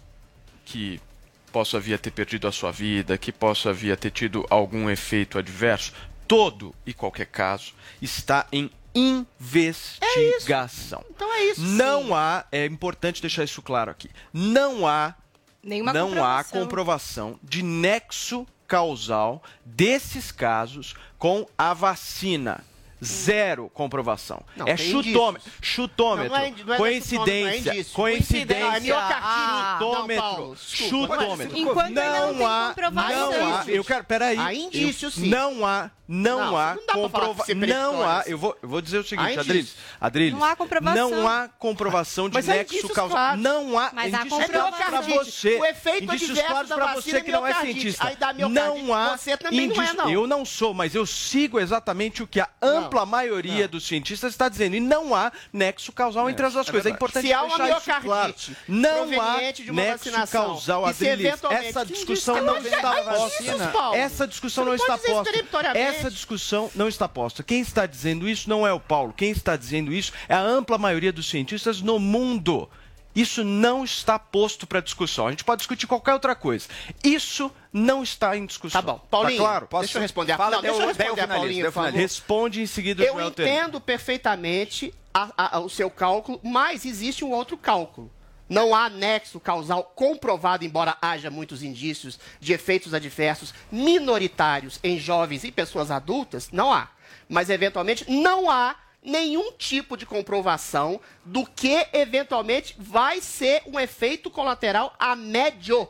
Speaker 8: que possa vir a ter perdido a sua vida, que possa vir a ter tido algum efeito adverso, todo e qualquer caso está em investigação.
Speaker 10: Então é isso.
Speaker 8: Não há, é importante deixar isso claro aqui. Não há
Speaker 9: Nenhuma
Speaker 8: não há
Speaker 9: comprovação.
Speaker 8: comprovação de nexo causal desses casos com a vacina. Zero comprovação.
Speaker 10: Não,
Speaker 8: é chutômetro.
Speaker 10: indícios.
Speaker 8: Chutômetro.
Speaker 10: Não, não é é
Speaker 8: coincidência.
Speaker 10: é
Speaker 8: coincidência.
Speaker 10: Coincidência. Ah, miocardite. Ah,
Speaker 8: chutômetro.
Speaker 10: não, Paulo,
Speaker 8: chutômetro.
Speaker 9: Enquanto não
Speaker 8: há,
Speaker 9: comprovação.
Speaker 8: não há. Eu quero, peraí.
Speaker 10: Há indícios, sim.
Speaker 8: Não há, não,
Speaker 10: Não,
Speaker 8: há
Speaker 10: não dá pra falar que
Speaker 8: comprova-
Speaker 10: isso é
Speaker 8: Não há. Eu vou, eu vou dizer o seguinte. Adriles. Adriles.
Speaker 9: Não há comprovação.
Speaker 8: Não há comprovação de
Speaker 10: Mas
Speaker 8: nexo causal. Não há.
Speaker 9: Mas há
Speaker 8: indícios
Speaker 9: comprovação.
Speaker 8: pra
Speaker 10: Miocardite.
Speaker 8: você.
Speaker 10: O efeito
Speaker 8: indícios
Speaker 10: adverso
Speaker 8: claros
Speaker 10: vacina
Speaker 8: você que não é
Speaker 10: miocardite.
Speaker 8: cientista.
Speaker 10: Miocardite.
Speaker 8: Não há.
Speaker 10: Você também não é,
Speaker 8: indício-
Speaker 10: não.
Speaker 8: Eu não sou, mas eu sigo exatamente o que a ampla maioria dos cientistas está dizendo. E não há nexo causal entre as duas
Speaker 10: é
Speaker 8: coisas. É importante
Speaker 10: Se há uma
Speaker 8: isso claro.
Speaker 10: miocardite
Speaker 8: Não há
Speaker 10: proveniente de uma
Speaker 8: nexo
Speaker 10: vacinação,
Speaker 8: causal, Adriles. Essa discussão não está posta. Essa discussão não está posta. Essa discussão não está posta. Quem está dizendo isso não é o Paulo. Quem está dizendo isso é a ampla maioria dos cientistas no mundo. Isso não está posto para discussão. A gente pode discutir qualquer outra coisa. Isso não está em discussão.
Speaker 10: Tá bom. Paulinho,
Speaker 8: tá claro?
Speaker 10: deixa eu responder.
Speaker 8: Fala,
Speaker 10: Não, deixa eu responder,
Speaker 8: finalizo,
Speaker 10: Paulinho.
Speaker 8: Responde em seguida,
Speaker 10: Eu entendo perfeitamente a- a- o seu cálculo, mas existe um outro cálculo. Não há nexo causal comprovado, embora haja muitos indícios de efeitos adversos minoritários em jovens e pessoas adultas, não há. Mas, eventualmente, não há nenhum tipo de comprovação do que, eventualmente, vai ser um efeito colateral a médio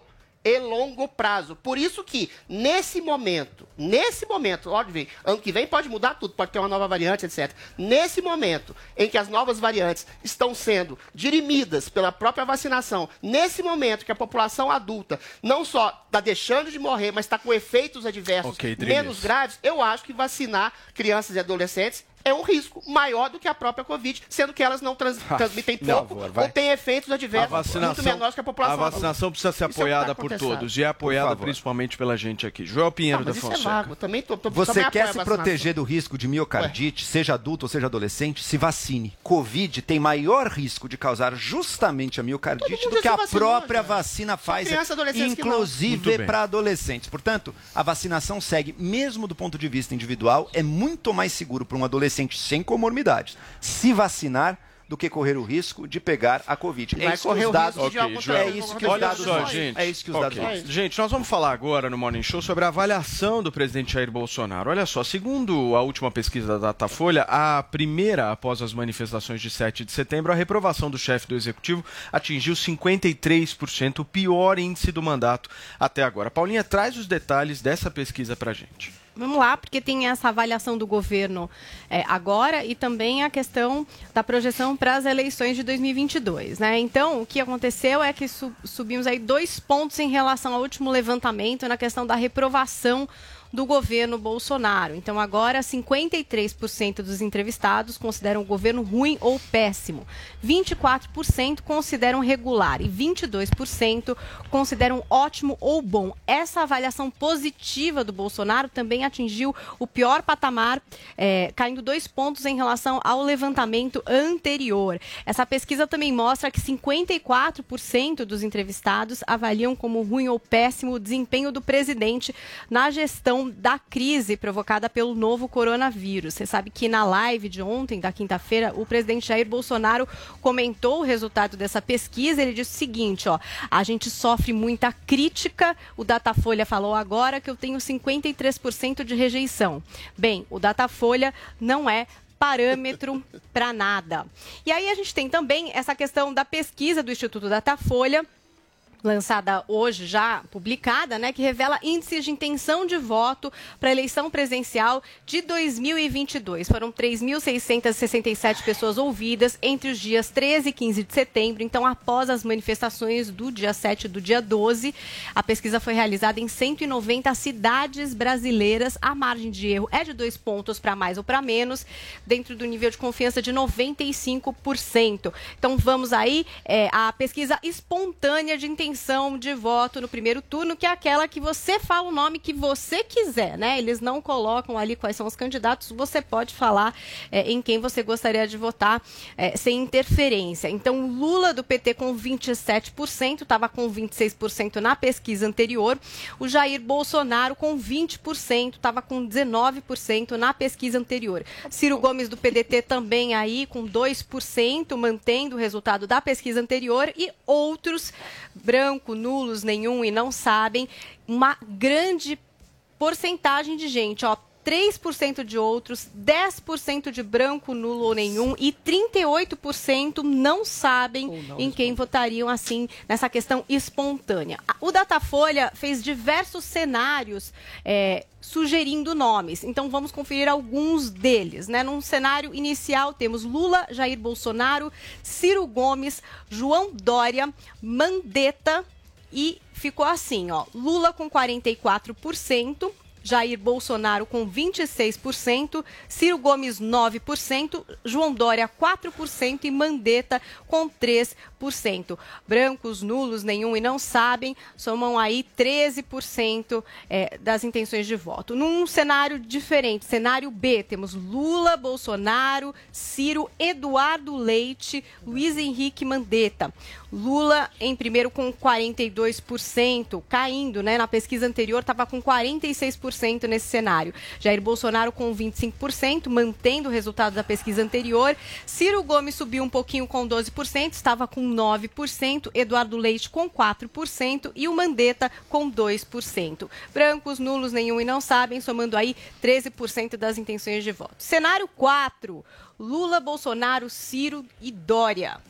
Speaker 10: e longo prazo. Por isso que, nesse momento, nesse momento, óbvio, vem, ano que vem pode mudar tudo, pode ter uma nova variante, etc. Nesse momento em que as novas variantes estão sendo dirimidas pela própria vacinação, nesse momento que a população adulta não só está deixando de morrer, mas está com efeitos adversos
Speaker 8: Ok, Drilis.
Speaker 10: menos graves, eu acho que vacinar crianças e adolescentes é um risco maior do que a própria Covid, sendo que elas não trans-
Speaker 8: Ah,
Speaker 10: transmitem
Speaker 8: não,
Speaker 10: pouco ou têm efeitos adversos muito
Speaker 8: vacinação,
Speaker 10: menores que a população.
Speaker 8: a vacinação precisa ser
Speaker 10: Isso é o que tá
Speaker 8: apoiada por todos e é apoiada principalmente pela gente aqui. Joel Pinheiro
Speaker 10: Não,
Speaker 8: da
Speaker 10: mas isso é
Speaker 8: Fonseca.
Speaker 10: vago. Também tô, tô,
Speaker 13: Você
Speaker 10: também
Speaker 13: quer se proteger do risco de miocardite, seja adulto ou seja adolescente? Se vacine. Covid tem maior risco de causar justamente a miocardite do que a
Speaker 10: vacinou,
Speaker 13: própria
Speaker 10: já.
Speaker 13: vacina
Speaker 10: e.
Speaker 8: Muito
Speaker 13: inclusive para adolescentes. Portanto, a vacinação segue, mesmo do ponto de vista individual, é muito mais seguro para um adolescente sem comorbidades se vacinar do que correr o risco de pegar a Covid.
Speaker 10: Vai
Speaker 13: é isso
Speaker 10: correr
Speaker 13: que
Speaker 10: o
Speaker 13: os dados,
Speaker 10: risco de
Speaker 8: Ok,
Speaker 10: algum
Speaker 8: Joel.
Speaker 13: é isso que os dados
Speaker 8: só, gente.
Speaker 13: É isso que os
Speaker 8: Ok.
Speaker 13: dados mostram.
Speaker 8: Gente, nós vamos falar agora no Morning Show sobre a avaliação do presidente Jair Bolsonaro. Olha só, segundo a última pesquisa da Datafolha, a primeira após as manifestações de 7 de setembro, a reprovação do chefe do executivo atingiu 53%, o pior índice do mandato até agora. Paulinha, traz os detalhes dessa pesquisa pra gente.
Speaker 9: Vamos lá, porque tem essa avaliação do governo é, agora e também a questão da projeção para as eleições de 2022. Né? Então, o que aconteceu é que su- subimos aí dois pontos em relação ao último levantamento na questão da reprovação do governo Bolsonaro. Então, agora 53% dos entrevistados consideram o governo ruim ou péssimo, 24% consideram regular e 22% consideram ótimo ou bom. Essa avaliação positiva do Bolsonaro também atingiu o pior patamar, eh, caindo dois pontos em relação ao levantamento anterior. Essa pesquisa também mostra que 54% dos entrevistados avaliam como ruim ou péssimo o desempenho do presidente na gestão da crise provocada pelo novo coronavírus. Você sabe que na live de ontem, da quinta-feira, o presidente Jair Bolsonaro comentou o resultado dessa pesquisa. Ele disse o seguinte: ó, a gente sofre muita crítica. O Datafolha falou agora que eu tenho 53% de rejeição. Bem, o Datafolha não é parâmetro para nada. E aí a gente tem também essa questão da pesquisa do Instituto Datafolha lançada hoje, já publicada, né, que revela índices de intenção de voto para a eleição presidencial de 2022. Foram 3.667 pessoas ouvidas entre os dias 13 e 15 de setembro, então após as manifestações do dia 7 e do dia 12. A pesquisa foi realizada em 190 cidades brasileiras. A margem de erro é de dois pontos para mais ou para menos, dentro do nível de confiança de 95%. Então vamos aí é, a pesquisa espontânea de intenção de voto no primeiro turno, que é aquela que você fala o nome que você quiser, né? Eles não colocam ali quais são os candidatos, você pode falar é, em quem você gostaria de votar é, sem interferência. Então, Lula do PT com 27%, estava com 26% na pesquisa anterior. O Jair Bolsonaro com 20%, estava com 19% na pesquisa anterior. Ciro Gomes do PDT também aí com 2%, mantendo o resultado da pesquisa anterior. E outros, nulos, nenhum e não sabem, uma grande porcentagem de gente, ó. 3% de outros, 10% de branco, nulo ou nenhum e 38% não sabem em quem votariam assim nessa questão espontânea. O Datafolha fez diversos cenários é, sugerindo nomes. Então vamos conferir alguns deles. Né? Num cenário inicial temos Lula, Jair Bolsonaro, Ciro Gomes, João Dória, Mandetta e ficou assim, ó. Lula com 44%. Jair Bolsonaro com 26%, Ciro Gomes 9%, João Dória 4% e Mandetta com 3%. Brancos, nulos, nenhum e não sabem, somam aí 13% eh, das intenções de voto. Num cenário diferente, cenário B, temos Lula, Bolsonaro, Ciro, Eduardo Leite, Luiz Henrique Mandetta. Lula em primeiro com 42%, caindo, né? Na pesquisa anterior estava com 46% nesse cenário. Jair Bolsonaro com 25%, mantendo o resultado da pesquisa anterior. Ciro Gomes subiu um pouquinho com 12%, estava com 9%. Eduardo Leite com 4% e o Mandetta com 2%. Brancos, nulos, nenhum e não sabem, somando aí 13% das intenções de voto. Cenário 4, Lula, Bolsonaro, Ciro e Dória.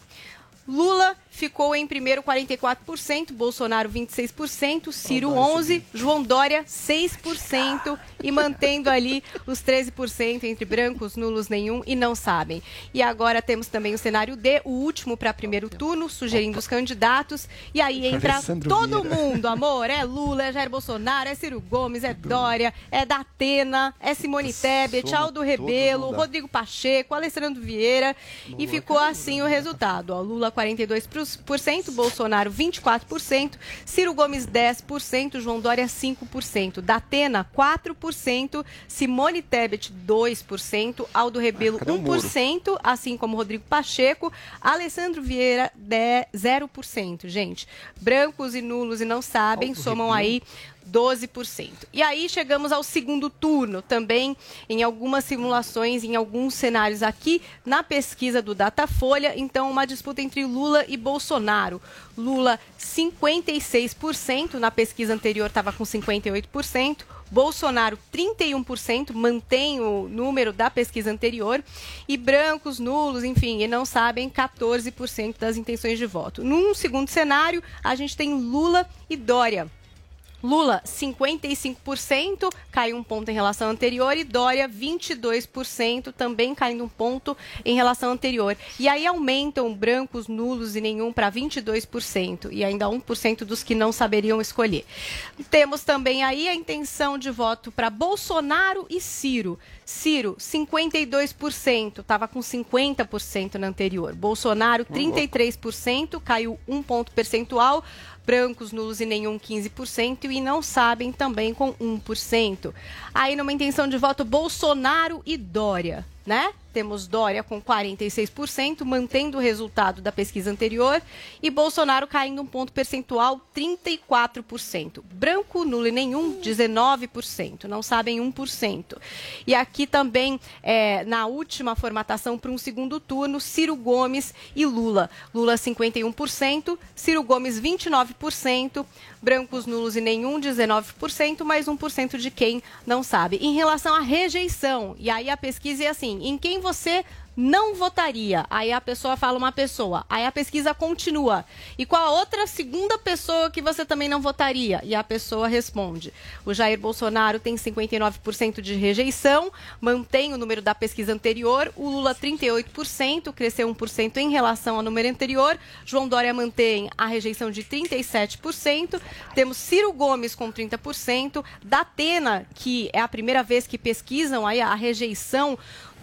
Speaker 9: Lula ficou em primeiro 44%, Bolsonaro 26%, Ciro 11%, João Dória 6% e mantendo ali os 13% entre brancos, nulos nenhum e não sabem. E agora temos também o cenário D, o último para primeiro turno, sugerindo os candidatos. E aí entra
Speaker 22: Alessandro
Speaker 9: todo
Speaker 22: Vieira.
Speaker 9: mundo, amor. É Lula, é Jair Bolsonaro, é Ciro Gomes, é Dória, é Datena, é Simone Tebet, Aldo Rebelo. Rodrigo Pacheco, Alessandro Vieira. E ficou assim o resultado. Ó, Lula 42%, Bolsonaro 24%, Ciro Gomes 10%, João Dória 5%, Datena 4%, Simone Tebet 2%, Aldo Rebelo
Speaker 22: Moro?
Speaker 9: 1%, assim como Rodrigo Pacheco, Alessandro Vieira 10, 0%. Gente, brancos e nulos e não sabem,
Speaker 22: Aldo
Speaker 9: somam
Speaker 22: Rebelo.
Speaker 9: aí 12%. E aí chegamos ao segundo turno, também em algumas simulações, em alguns cenários aqui, na pesquisa do Datafolha, então uma disputa entre Lula e Bolsonaro. Lula 56%, na pesquisa anterior estava com 58%. Bolsonaro 31%, mantém o número da pesquisa anterior, e brancos, nulos, enfim, e não sabem 14% das intenções de voto. Num segundo cenário, a gente tem Lula e Dória. Lula, 55%, caiu um ponto em relação ao anterior, e Dória, 22%, também caindo um ponto em relação ao anterior. E aí aumentam brancos, nulos e nenhum para 22%, e ainda 1% dos que não saberiam escolher. Temos também aí a intenção de voto para Bolsonaro e Ciro. Ciro, 52%, estava com 50% na anterior. Bolsonaro, 33%, caiu um ponto percentual brancos, nulos e nenhum 15% e não sabem também com 1%. Aí numa intenção de voto Bolsonaro e Dória, né? Temos Dória com 46%, mantendo o resultado da pesquisa anterior, e Bolsonaro caindo um ponto percentual, 34%. Branco, nulo e nenhum, 19%. Não sabem 1%. E aqui também, é, na última formatação para um segundo turno, Ciro Gomes e Lula. Lula 51%, Ciro Gomes 29%, brancos, nulos e nenhum, 19%, mais 1% de quem não sabe. Em relação à rejeição, e aí a pesquisa é assim, em quem você não votaria? Aí a pessoa fala uma pessoa, aí a pesquisa continua. E qual a outra segunda pessoa que você também não votaria? E a pessoa responde. O Jair Bolsonaro tem 59% de rejeição, mantém o número da pesquisa anterior, o Lula 38%, cresceu 1% em relação ao número anterior, João Dória mantém a rejeição de 37%, temos Ciro Gomes com 30%, Datena, que é a primeira vez que pesquisam aí a rejeição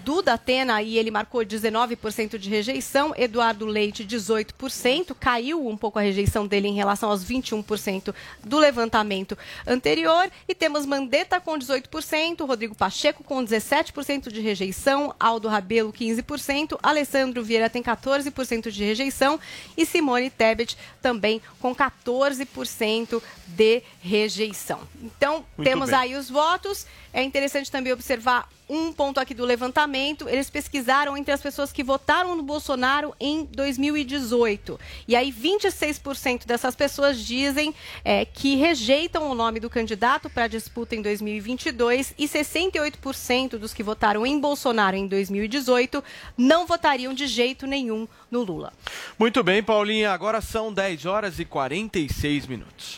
Speaker 9: do Datena e ele marcou 19% de rejeição, Eduardo Leite 18%, caiu um pouco a rejeição dele em relação aos 21% do levantamento anterior e temos Mandetta com 18%, Rodrigo Pacheco com 17% de rejeição, Aldo Rabelo 15%, Alessandro Vieira tem 14% de rejeição e Simone Tebet também com 14% de rejeição. Então,
Speaker 22: Muito
Speaker 9: temos
Speaker 22: bem.
Speaker 9: aí os votos. É interessante também observar um ponto aqui do levantamento. Eles pesquisaram entre as pessoas que votaram no Bolsonaro em 2018. E aí, 26% dessas pessoas dizem é, que rejeitam o nome do candidato para a disputa em 2022 e 68% dos que votaram em Bolsonaro em 2018 não votariam de jeito nenhum no Lula.
Speaker 8: Muito bem, Paulinha. Agora são 10 horas e 46 minutos.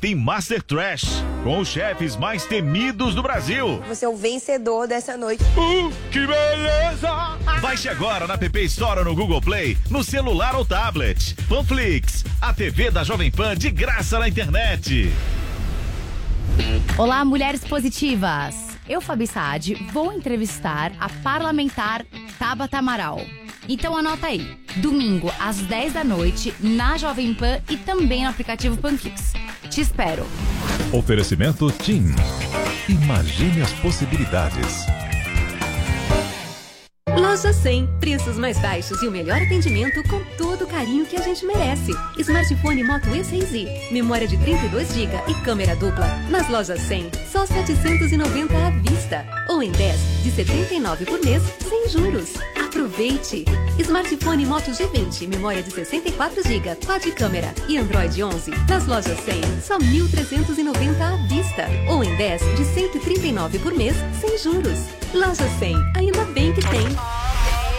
Speaker 6: tem Master Trash, com os chefes mais temidos do Brasil.
Speaker 23: Você é o vencedor dessa noite.
Speaker 6: Uh, que beleza! Baixe agora na PP Store ou no Google Play, no celular ou tablet. Panflix, a TV da Jovem Pan de graça na internet.
Speaker 24: Olá, mulheres positivas! Eu, Fabi Saad, vou entrevistar a parlamentar Tabata Amaral. Então anota aí, domingo às 10 da noite, na Jovem Pan e também no aplicativo Panflix. Te espero!
Speaker 25: Oferecimento TIM. Imagine as possibilidades.
Speaker 7: Loja 100, preços mais baixos e o melhor atendimento com todo o carinho que a gente merece. Smartphone Moto E6i, memória de 32 GB e câmera dupla. Nas lojas 100, só 790 à vista. Ou em 10, de 79 por mês, sem juros. Aproveite! Smartphone Moto G20, memória de 64 GB, quad câmera e Android 11. Nas lojas 100, só 1.390 à vista. Ou em 10, de 139 por mês, sem juros. Loja 100, ainda bem que tem.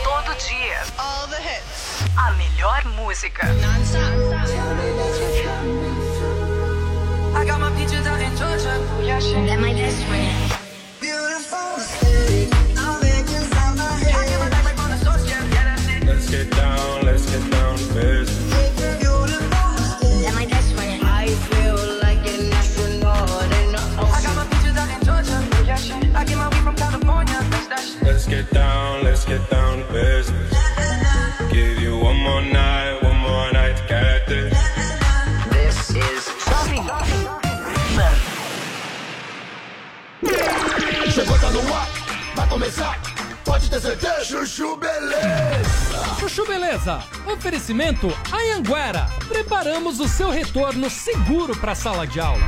Speaker 22: Todo dia. All the hits. A melhor música. I got my peaches out in Georgia. Yeah, shit. That my best friend.
Speaker 26: Chuchu Beleza.
Speaker 27: Chuchu Beleza, oferecimento Anhanguera. Preparamos o seu retorno seguro para a sala de aula.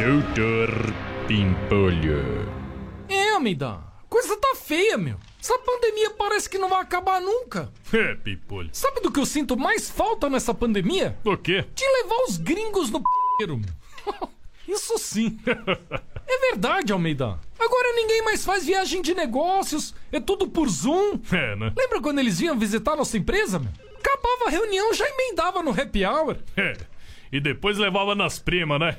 Speaker 28: Doutor Pimpolho.
Speaker 27: É, Almeida, coisa tá feia, meu. Essa pandemia parece que não vai acabar nunca.
Speaker 28: É, Pimpolho.
Speaker 27: Sabe do que eu sinto mais falta nessa pandemia?
Speaker 28: O quê?
Speaker 27: De levar os gringos no p****, meu. Isso sim. É verdade, Almeida. Agora ninguém mais faz viagem de negócios. É tudo por Zoom.
Speaker 28: É, né?
Speaker 27: Lembra quando eles vinham visitar nossa empresa, meu? Acabava a reunião, já emendava no happy hour.
Speaker 28: É. E depois levava nas primas, né?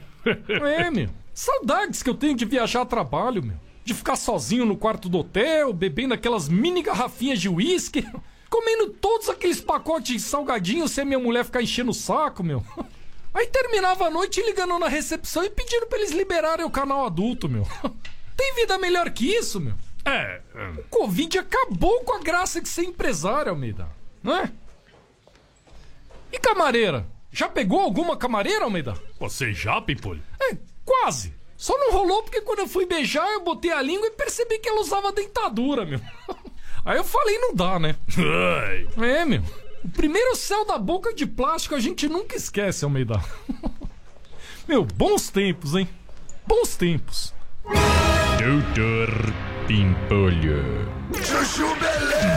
Speaker 27: É, meu. Saudades que eu tenho de viajar a trabalho, meu. De ficar sozinho no quarto do hotel, bebendo aquelas mini garrafinhas de uísque, comendo todos aqueles pacotes de salgadinhos sem a minha mulher ficar enchendo o saco, meu. Aí terminava a noite ligando na recepção e pedindo pra eles liberarem o canal adulto, meu. Tem vida melhor que isso, meu?
Speaker 28: É.
Speaker 27: O Covid acabou com a graça de ser empresário, Almeida. Não é? E camareira? Já pegou alguma camareira, Almeida?
Speaker 28: Você já, Pimpolho?
Speaker 27: É, quase. Só não rolou porque quando eu fui beijar, eu botei a língua e percebi que ela usava dentadura, meu. Aí eu falei, não dá, né?
Speaker 28: Ai.
Speaker 27: É, meu. O primeiro céu da boca de plástico a gente nunca esquece, Almeida. Meu, bons tempos, hein? Bons tempos.
Speaker 28: Doutor Pimpolho.
Speaker 26: Chuchu Beleza.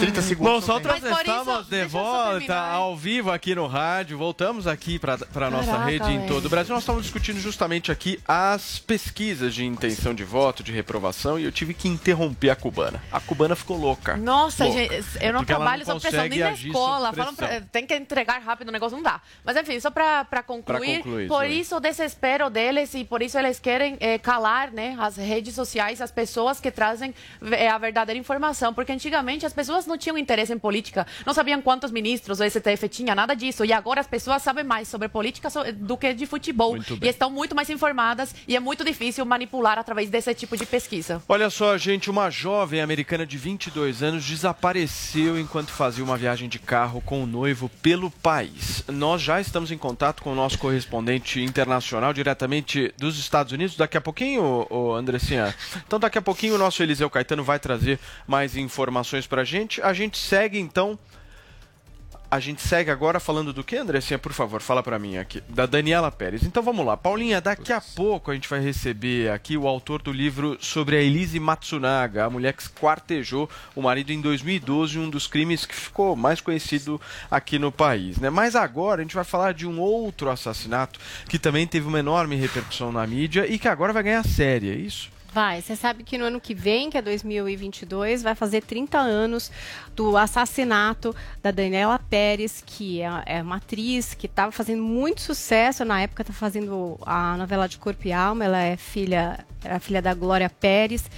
Speaker 10: Os 30 segundos.
Speaker 8: Bom, só
Speaker 10: são
Speaker 8: nós
Speaker 10: sempre-
Speaker 8: estamos de volta ao vivo aqui no rádio. Voltamos aqui para a nossa
Speaker 10: Caraca,
Speaker 8: rede em
Speaker 10: velho.
Speaker 8: todo o Brasil. Nós estamos discutindo justamente aqui as pesquisas de intenção de voto, de reprovação, e eu tive que interromper a cubana. A cubana ficou louca.
Speaker 11: Nossa,
Speaker 8: Louca.
Speaker 11: gente, eu não
Speaker 8: Porque ela
Speaker 11: trabalho
Speaker 8: não
Speaker 11: sob pressão nem
Speaker 8: consegue
Speaker 11: na
Speaker 8: agir
Speaker 11: escola. Falam pra-
Speaker 8: pressão.
Speaker 11: tem que entregar rápido o negócio, não dá. Mas enfim, só pra, pra concluir,
Speaker 8: concluir,
Speaker 11: por
Speaker 8: isso aí.
Speaker 11: isso o desespero deles e por isso eles querem eh, calar né, as redes sociais, as pessoas que trazem eh, a verdadeira informação. Porque antigamente as pessoas não tinham interesse em política, não sabiam quantos ministros o STF tinha, nada disso. E agora as pessoas sabem mais sobre política do que de futebol. E estão muito mais informadas e é muito difícil manipular através desse tipo de pesquisa.
Speaker 8: Olha só, gente, uma jovem americana de 22 anos desapareceu enquanto fazia uma viagem de carro com o noivo pelo país. Nós já estamos em contato com o nosso correspondente internacional diretamente dos Estados Unidos. Daqui a pouquinho, Andressinha. Então, daqui a pouquinho o nosso Eliseu Caetano vai trazer mais informações pra gente. A gente segue então. A gente segue agora falando do que, Andressinha? Por favor, fala pra mim aqui. Da Daniela Pérez. Então vamos lá. Paulinha, daqui a pouco a gente vai receber aqui o autor do livro sobre a Elise Matsunaga, a mulher que esquartejou o marido em 2012, um dos crimes que ficou mais conhecido aqui no país. Né? Mas agora a gente vai falar de um outro assassinato que também teve uma enorme repercussão na mídia e que agora vai ganhar série, é isso?
Speaker 9: Vai, você sabe que no ano que vem, que é 2022, vai fazer 30 anos do assassinato da Daniela Pérez, que é, é uma atriz que estava fazendo muito sucesso na época, está fazendo a novela de Corpo e Alma, ela é filha, era filha da Glória Pérez,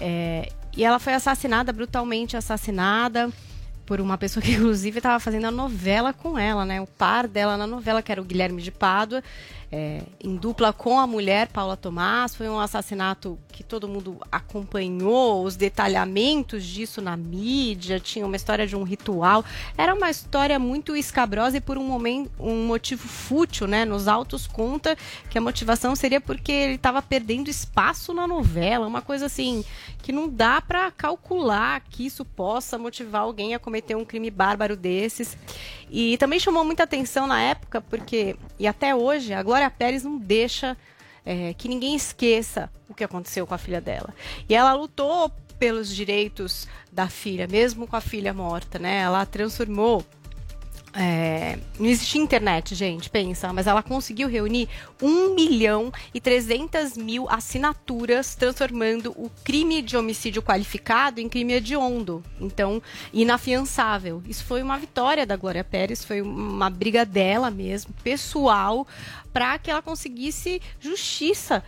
Speaker 9: é, e ela foi assassinada, brutalmente assassinada por uma pessoa que inclusive estava fazendo a novela com ela, né? O par dela na novela, que era o Guilherme de Pádua, é, em dupla com a mulher Paula Tomás. Foi um assassinato que todo mundo acompanhou, os detalhamentos disso na mídia, tinha uma história de um ritual. Era uma história muito escabrosa e por um momento, um motivo fútil, né? Nos autos conta que a motivação seria porque ele estava perdendo espaço na novela, uma coisa assim que não dá para calcular que isso possa motivar alguém a cometer um crime bárbaro desses. E também chamou muita atenção na época, porque, e até hoje, a Glória Pérez não deixa é, que ninguém esqueça o que aconteceu com a filha dela. E ela lutou pelos direitos da filha, mesmo com a filha morta, né? Ela transformou é, não existia internet, gente, pensa, mas ela conseguiu reunir 1 milhão e 300 mil assinaturas, transformando o crime de homicídio qualificado em crime hediondo. Então, inafiançável. Isso foi uma vitória da Glória Pérez, foi uma briga dela mesmo, pessoal, para que ela conseguisse justiça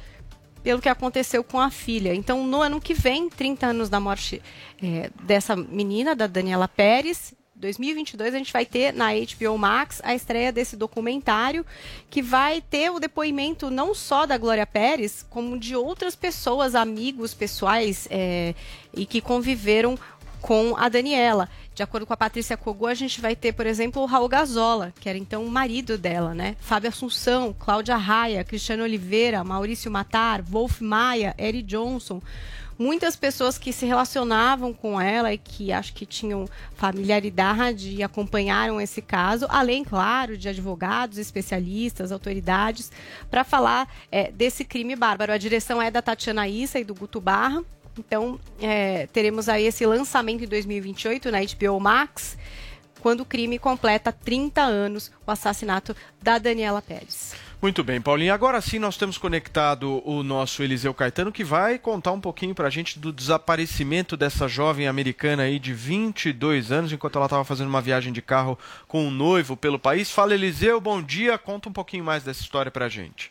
Speaker 9: pelo que aconteceu com a filha. Então, no ano que vem, 30 anos da morte é, dessa menina, da Daniela Pérez, 2022 a gente vai ter na HBO Max a estreia desse documentário que vai ter o depoimento não só da Glória Pérez, como de outras pessoas, amigos pessoais é, e que conviveram com a Daniela. De acordo com a Patrícia Cogu, a gente vai ter, por exemplo, o Raul Gazola, que era então o marido dela, né? Fábio Assunção, Cláudia Raia, Cristiano Oliveira, Maurício Matar, Wolf Maia, Eri Johnson muitas pessoas que se relacionavam com ela e que acho que tinham familiaridade e acompanharam esse caso, além, claro, de advogados, especialistas, autoridades, para falar é, desse crime bárbaro. A direção é da Tatiana Issa e do Guto Barra. Então, é, teremos aí esse lançamento em 2028 na HBO Max, quando o crime completa 30 anos, o assassinato da Daniela Pérez.
Speaker 8: Muito bem, Paulinho. Agora sim nós temos conectado o nosso Eliseu Caetano, que vai contar um pouquinho pra gente do desaparecimento dessa jovem americana aí de 22 anos, enquanto ela estava fazendo uma viagem de carro com um noivo pelo país. Fala, Eliseu, bom dia. Conta um pouquinho mais dessa história pra gente.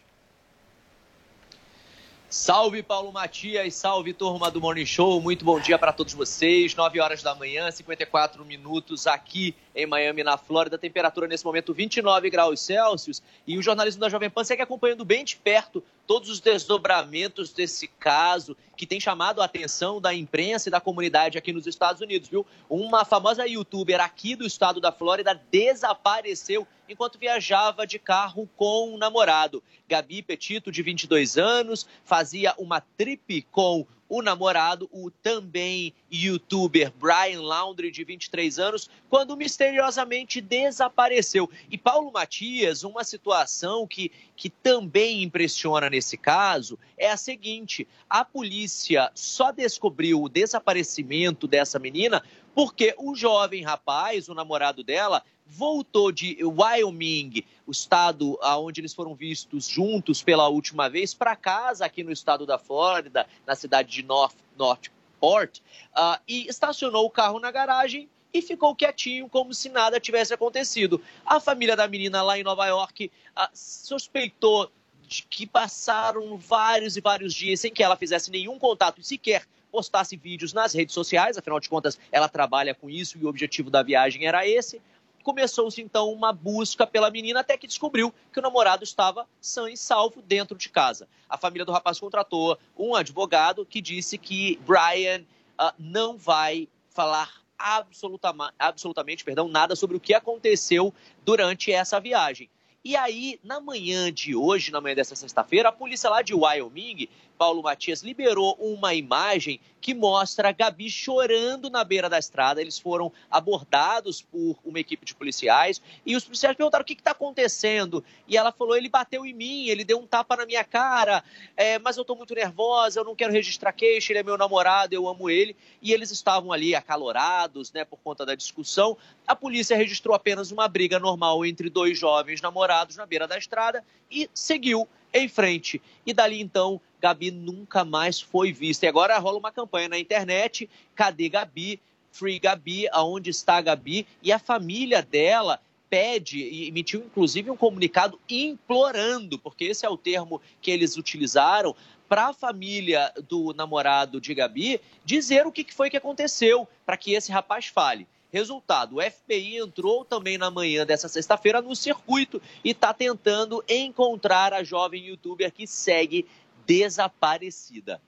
Speaker 29: Salve Paulo Matias, salve turma do Morning Show, muito bom dia para todos vocês. 9 horas da manhã, 54 minutos aqui em Miami, na Flórida. Temperatura nesse momento 29 graus Celsius. E o jornalismo da Jovem Pan segue acompanhando bem de perto todos os desdobramentos desse caso que tem chamado a atenção da imprensa e da comunidade aqui nos Estados Unidos, viu? Uma famosa youtuber aqui do estado da Flórida desapareceu enquanto viajava de carro com um namorado. Gabi Petito, de 22 anos, fazia uma trip com o namorado, o também youtuber Brian Laundrie, de 23 anos, quando misteriosamente desapareceu. E Paulo Matias, uma situação que, que também impressiona nesse caso é a seguinte: a polícia só descobriu o desaparecimento dessa menina porque o jovem rapaz, o namorado dela, voltou de Wyoming, o estado onde eles foram vistos juntos pela última vez, para casa aqui no estado da Flórida, na cidade de North, Northport, uh, e estacionou o carro na garagem e ficou quietinho, como se nada tivesse acontecido. A família da menina lá em Nova York uh, suspeitou de que passaram vários e vários dias sem que ela fizesse nenhum contato, sequer postasse vídeos nas redes sociais, afinal de contas, ela trabalha com isso e o objetivo da viagem era esse começou-se então uma busca pela menina até que descobriu que o namorado estava sã e salvo dentro de casa. A família do rapaz contratou um advogado que disse que Brian uh, não vai falar absolutamente, absolutamente perdão, nada sobre o que aconteceu durante essa viagem. E aí, na manhã de hoje, na manhã dessa sexta-feira, a polícia lá de Wyoming Paulo Matias liberou uma imagem que mostra a Gabi chorando na beira da estrada. Eles foram abordados por uma equipe de policiais e os policiais perguntaram o que está acontecendo. E ela falou: ele bateu em mim, ele deu um tapa na minha cara, é, mas eu estou muito nervosa, eu não quero registrar queixa, ele é meu namorado, eu amo ele. E eles estavam ali acalorados, né, por conta da discussão. A polícia registrou apenas uma briga normal entre dois jovens namorados na beira da estrada e seguiu em frente. E dali então Gabi nunca mais foi vista. E agora rola uma campanha na internet, cadê Gabi? Free Gabi, aonde está Gabi? E a família dela pede e emitiu inclusive um comunicado implorando, porque esse é o termo que eles utilizaram, para a família do namorado de Gabi dizer o que foi que aconteceu, para que esse rapaz fale. Resultado: o FBI entrou também na manhã dessa sexta-feira no circuito e está tentando encontrar a jovem youtuber que segue desaparecida.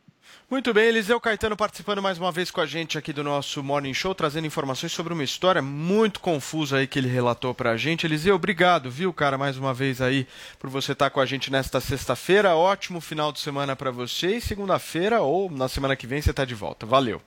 Speaker 8: Muito bem, Eliseu Caetano participando mais uma vez com a gente aqui do nosso Morning Show, trazendo informações sobre uma história muito confusa aí que ele relatou pra gente. Eliseu, obrigado, viu, cara, mais uma vez aí por você estar com a gente nesta sexta-feira. Ótimo final de semana pra você e segunda-feira ou na semana que vem você tá de volta. Valeu.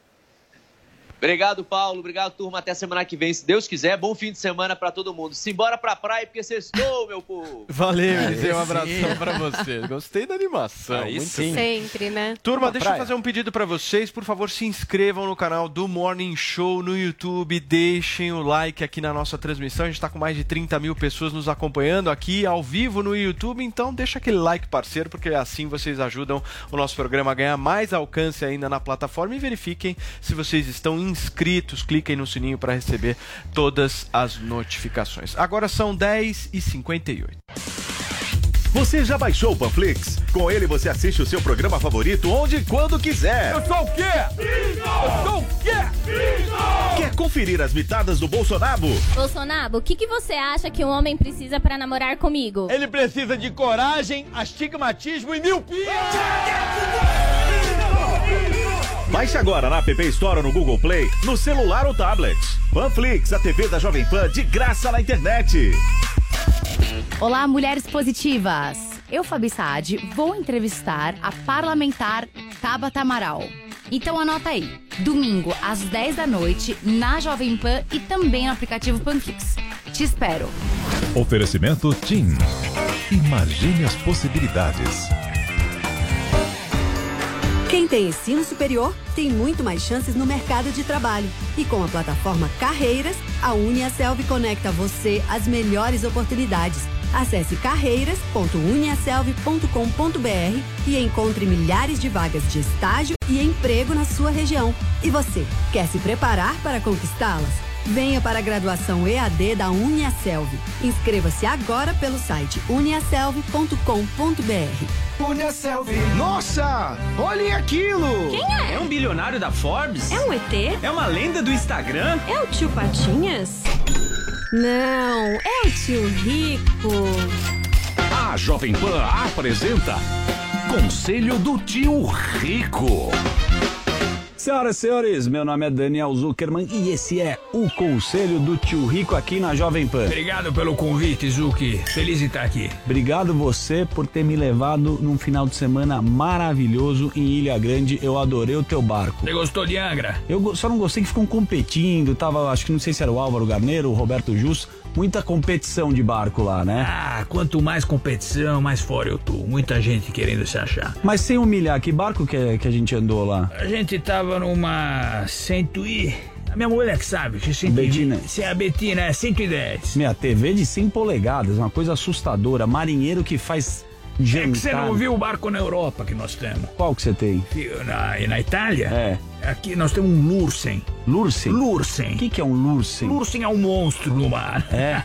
Speaker 29: Obrigado, Paulo. Obrigado, turma. Até semana que vem, se Deus quiser. Bom fim de semana para todo mundo. Simbora pra praia, porque sextou, meu povo.
Speaker 8: Valeu, Eliseu. Um abração pra você. Gostei da animação.
Speaker 29: Aí
Speaker 8: muito
Speaker 29: sim.
Speaker 9: Sempre, né?
Speaker 8: Turma, deixa eu fazer um pedido pra vocês. Por favor, se inscrevam no canal do Morning Show no YouTube. Deixem o like aqui na nossa transmissão. A gente tá com mais de 30 mil pessoas nos acompanhando aqui ao vivo no YouTube. Então, deixa aquele like, parceiro, porque assim vocês ajudam o nosso programa a ganhar mais alcance ainda na plataforma. E verifiquem se vocês estão inscritos. Cliquem no sininho para receber todas as notificações. Agora são 10h58.
Speaker 6: Você já baixou o Panflix? Com ele você assiste o seu programa favorito onde e quando quiser.
Speaker 30: Eu sou o quê? Eu sou o quê?
Speaker 6: Quer conferir as mitadas do Bolsonaro?
Speaker 31: Bolsonaro, o que, que você acha que um homem precisa pra namorar comigo?
Speaker 30: Ele precisa de coragem, astigmatismo e miopia.
Speaker 6: Baixe agora na App Store ou no Google Play, no celular ou tablet. Panflix, a TV da Jovem Pan de graça na internet.
Speaker 24: Olá, mulheres positivas! Eu, Fabi Saad, vou entrevistar a parlamentar Tabata Amaral. Então anota aí, domingo às 10 da noite, na Jovem Pan e também no aplicativo Panflix. Te espero!
Speaker 25: Oferecimento TIM. Imagine as possibilidades.
Speaker 32: Quem tem ensino superior tem muito mais chances no mercado de trabalho. E com a plataforma Carreiras, a Uniaselv conecta você às melhores oportunidades. Acesse carreiras.uniaselv.com.br e encontre milhares de vagas de estágio e emprego na sua região. E você, quer se preparar para conquistá-las? Venha para a graduação EAD da Uniaselv. Inscreva-se agora pelo site uniaselv.com.br.
Speaker 26: Uniaselv. Nossa, olhem aquilo!
Speaker 31: Quem é?
Speaker 33: É um bilionário da Forbes?
Speaker 31: É um ET?
Speaker 33: É uma lenda do Instagram?
Speaker 31: É o tio Patinhas? Não, é o tio Rico.
Speaker 34: A Jovem Pan apresenta Conselho do Tio Rico.
Speaker 35: Senhoras e senhores, meu nome é Daniel Zuckerman e esse é o Conselho do Tio Rico aqui na Jovem Pan.
Speaker 36: Obrigado pelo convite, Zuki. Feliz de estar aqui.
Speaker 35: Obrigado você por ter me levado num final de semana maravilhoso em Ilha Grande. Eu adorei o teu barco.
Speaker 36: Você gostou de Angra?
Speaker 35: Eu só não gostei que ficam competindo, tava, acho que não sei se era o Álvaro Garneiro, o Roberto Jus, muita competição de barco lá, né?
Speaker 36: Ah, quanto mais competição, mais fora eu tô. Muita gente querendo se achar.
Speaker 35: Mas sem humilhar, que barco que, é- que a gente andou lá?
Speaker 36: A gente tava numa cento e... A minha mulher que sabe, que cento
Speaker 35: Betina.
Speaker 36: Se é a Betina, é 110.
Speaker 35: Minha TV de 100 polegadas, uma coisa assustadora. Marinheiro que faz jantar.
Speaker 36: É que você não viu o barco na Europa que nós temos.
Speaker 35: Qual que você tem?
Speaker 36: Na, na Itália?
Speaker 35: É.
Speaker 36: Aqui nós temos um Lursen.
Speaker 35: Lursen?
Speaker 36: Lursen.
Speaker 35: O que, que é um Lursen?
Speaker 36: Lursen é um monstro no mar.
Speaker 35: É.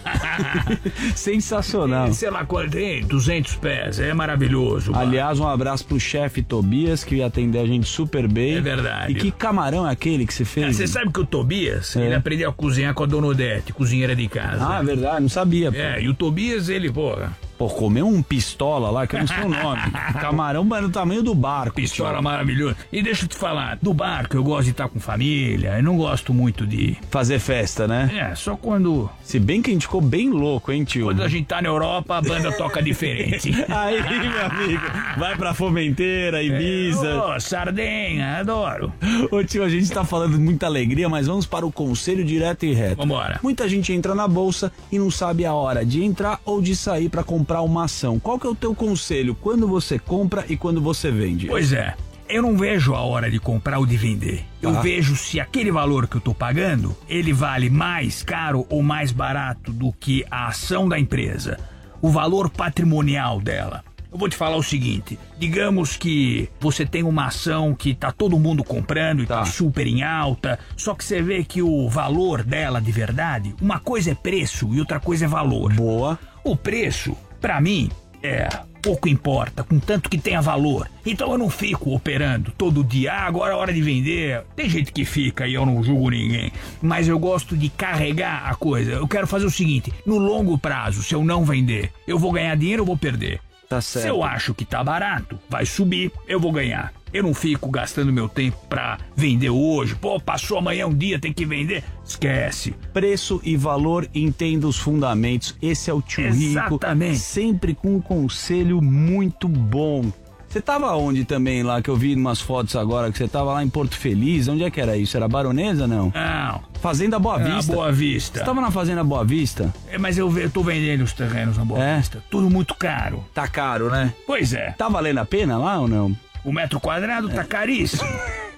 Speaker 35: Sensacional.
Speaker 36: Sei lá tem, 200 pés. É maravilhoso.
Speaker 35: Aliás, um abraço pro chefe Tobias, que ia atender a gente super bem.
Speaker 36: É verdade.
Speaker 35: E que camarão é aquele que você
Speaker 36: É,
Speaker 35: fez?
Speaker 36: Você sabe que o Tobias,
Speaker 35: É.
Speaker 36: ele aprendeu a cozinhar com a Dona Odete, cozinheira de casa.
Speaker 35: Ah, é verdade, não sabia. pô.
Speaker 36: É, e o Tobias, ele, porra.
Speaker 35: Pô, comeu um pistola lá, que eu não sei o nome. camarão, mas no tamanho do barco.
Speaker 36: Pistola
Speaker 35: tio.
Speaker 36: maravilhoso. E deixa eu te falar, do barco eu gosto de estar com família, eu não gosto muito de.
Speaker 35: Fazer festa, né?
Speaker 36: É, só quando.
Speaker 35: Se bem que a gente ficou bem louco, hein, tio?
Speaker 36: Quando a gente tá na Europa, a banda toca diferente.
Speaker 35: Aí, meu amigo, vai pra Fomenteira, Ibiza.
Speaker 36: Ô, sardenha, adoro.
Speaker 35: Ô tio, a gente tá falando de muita alegria, mas vamos para o conselho direto e reto.
Speaker 36: Vambora.
Speaker 35: Muita gente entra na bolsa e não sabe a hora de entrar ou de sair para comprar uma ação. Qual que é o teu conselho quando você compra e quando você vende?
Speaker 36: Pois é. Eu não vejo a hora de comprar ou de vender. Eu
Speaker 35: Ah.
Speaker 36: vejo se aquele valor que eu tô pagando, ele vale mais caro ou mais barato do que a ação da empresa. O valor patrimonial dela. Eu vou te falar o seguinte: digamos que você tem uma ação que tá todo mundo comprando e tá, super em alta, só que você vê que o valor dela de verdade, uma coisa é preço e outra coisa é valor.
Speaker 35: Boa.
Speaker 36: O preço, pra mim, é pouco importa, contanto que tenha valor. Então eu não fico operando todo dia. Ah, agora é hora de vender. Tem gente que fica e eu não julgo ninguém. Mas eu gosto de carregar a coisa. Eu quero fazer o seguinte: no longo prazo, se eu não vender, eu vou ganhar dinheiro ou vou perder?
Speaker 35: Tá
Speaker 36: Se eu acho que tá barato, vai subir, eu vou ganhar. Eu não fico gastando meu tempo pra vender hoje. Pô, passou amanhã um dia, tem que vender. Esquece.
Speaker 35: Preço e valor, entenda os fundamentos. Esse é o tio Rico.
Speaker 36: Exatamente.
Speaker 35: Sempre com um conselho muito bom. Você tava onde também lá, que eu vi umas fotos agora, que você tava lá em Porto Feliz? Onde é que era isso? Era Baronesa, não?
Speaker 36: Não.
Speaker 35: Fazenda Boa Vista.
Speaker 36: Boa Vista.
Speaker 35: Você tava na Fazenda Boa Vista?
Speaker 36: É, mas eu, eu tô vendendo os terrenos na Boa
Speaker 35: É?
Speaker 36: Vista. Tudo muito caro.
Speaker 35: Tá caro, né?
Speaker 36: Pois é.
Speaker 35: Tá valendo a pena lá ou não?
Speaker 36: O metro quadrado tá caríssimo.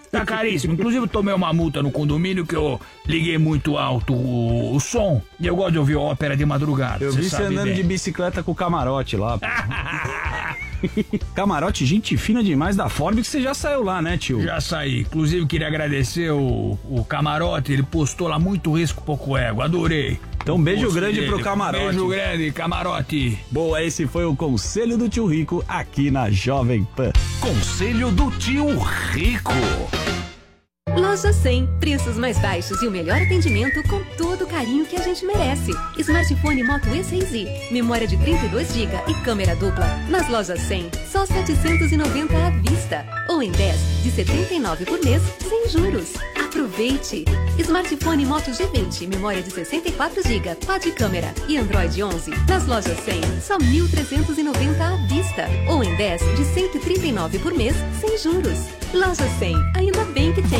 Speaker 36: Tá caríssimo. Inclusive, eu tomei uma multa no condomínio que eu liguei muito alto o, o som. E eu gosto de ouvir ópera de madrugada.
Speaker 35: Eu vi você andando
Speaker 36: bem.
Speaker 35: de bicicleta com o camarote lá. camarote, gente fina demais da Forbes, que você já saiu lá, né, tio?
Speaker 36: Já saí. Inclusive, queria agradecer o, o camarote. Ele postou lá muito risco, pouco ego. Adorei.
Speaker 35: Então, um beijo grande
Speaker 36: dele.
Speaker 35: pro camarote.
Speaker 36: Beijo grande, camarote.
Speaker 35: Boa, esse foi o Conselho do Tio Rico aqui na Jovem Pan.
Speaker 34: Conselho do Tio Rico.
Speaker 31: Loja 100. Preços mais baixos e o melhor atendimento com todo o carinho que a gente merece. Smartphone Moto E6i, memória de 32 GB e câmera dupla. Nas lojas 100, só 790 à vista. Ou em 10, de 79 por mês, sem juros. Aproveite! Smartphone Moto G20, memória de 64 GB, quad câmera e Android 11. Nas lojas 100, só 1.390 à vista. Ou em 10, de 139 por mês, sem juros. Loja 100, ainda bem que tem.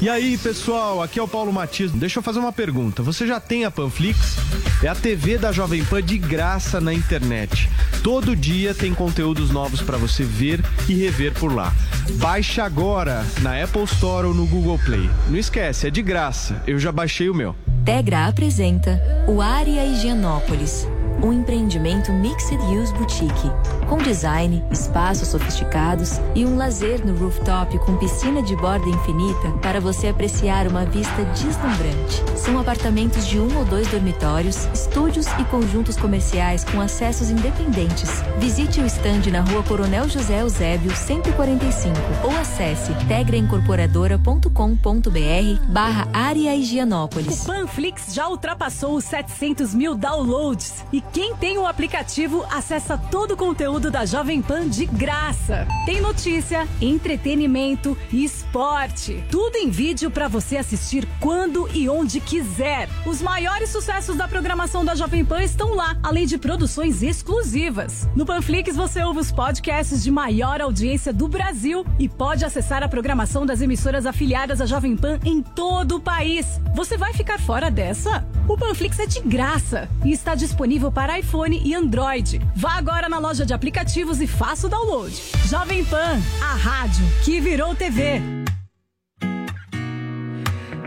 Speaker 8: E aí, pessoal, aqui é o Paulo Matias. Deixa eu fazer uma pergunta. Você já tem a Panflix? É a TV da Jovem Pan de graça na internet. Todo dia tem conteúdos novos para você ver e rever por lá. Baixe agora na Apple Store ou no Google Play. Não esquece, é de graça. Eu já baixei o meu.
Speaker 37: Tegra apresenta o Área Higienópolis, um empreendimento Mixed Use Boutique, com design, espaços sofisticados e um lazer no rooftop com piscina de borda infinita para você apreciar uma vista deslumbrante. São apartamentos de um ou dois dormitórios, estúdios e conjuntos comerciais com acessos independentes. Visite o estande na rua Coronel José Eusébio 145 ou acesse tegraincorporadora.com.br barra Área Higienópolis.
Speaker 38: O Panflix já ultrapassou os 700 mil downloads. E quem tem o aplicativo acessa todo o conteúdo da Jovem Pan de graça. Tem notícia, entretenimento e esporte. Tudo em vídeo para você assistir quando e onde quiser. Os maiores sucessos da programação da Jovem Pan estão lá, além de produções exclusivas. No Panflix você ouve os podcasts de maior audiência do Brasil e pode acessar a programação das emissoras afiliadas à Jovem Pan em todo o país. Você vai ficar fora dessa? O Panflix é de graça e está disponível para iPhone e Android. Vá agora na loja de aplicativos e faça o download. Jovem Pan, a rádio que virou TV.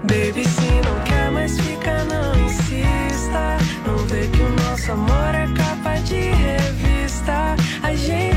Speaker 39: Baby, se não quer mais ficar, não insista. Não vê que o nosso amor é capa de revista. A gente,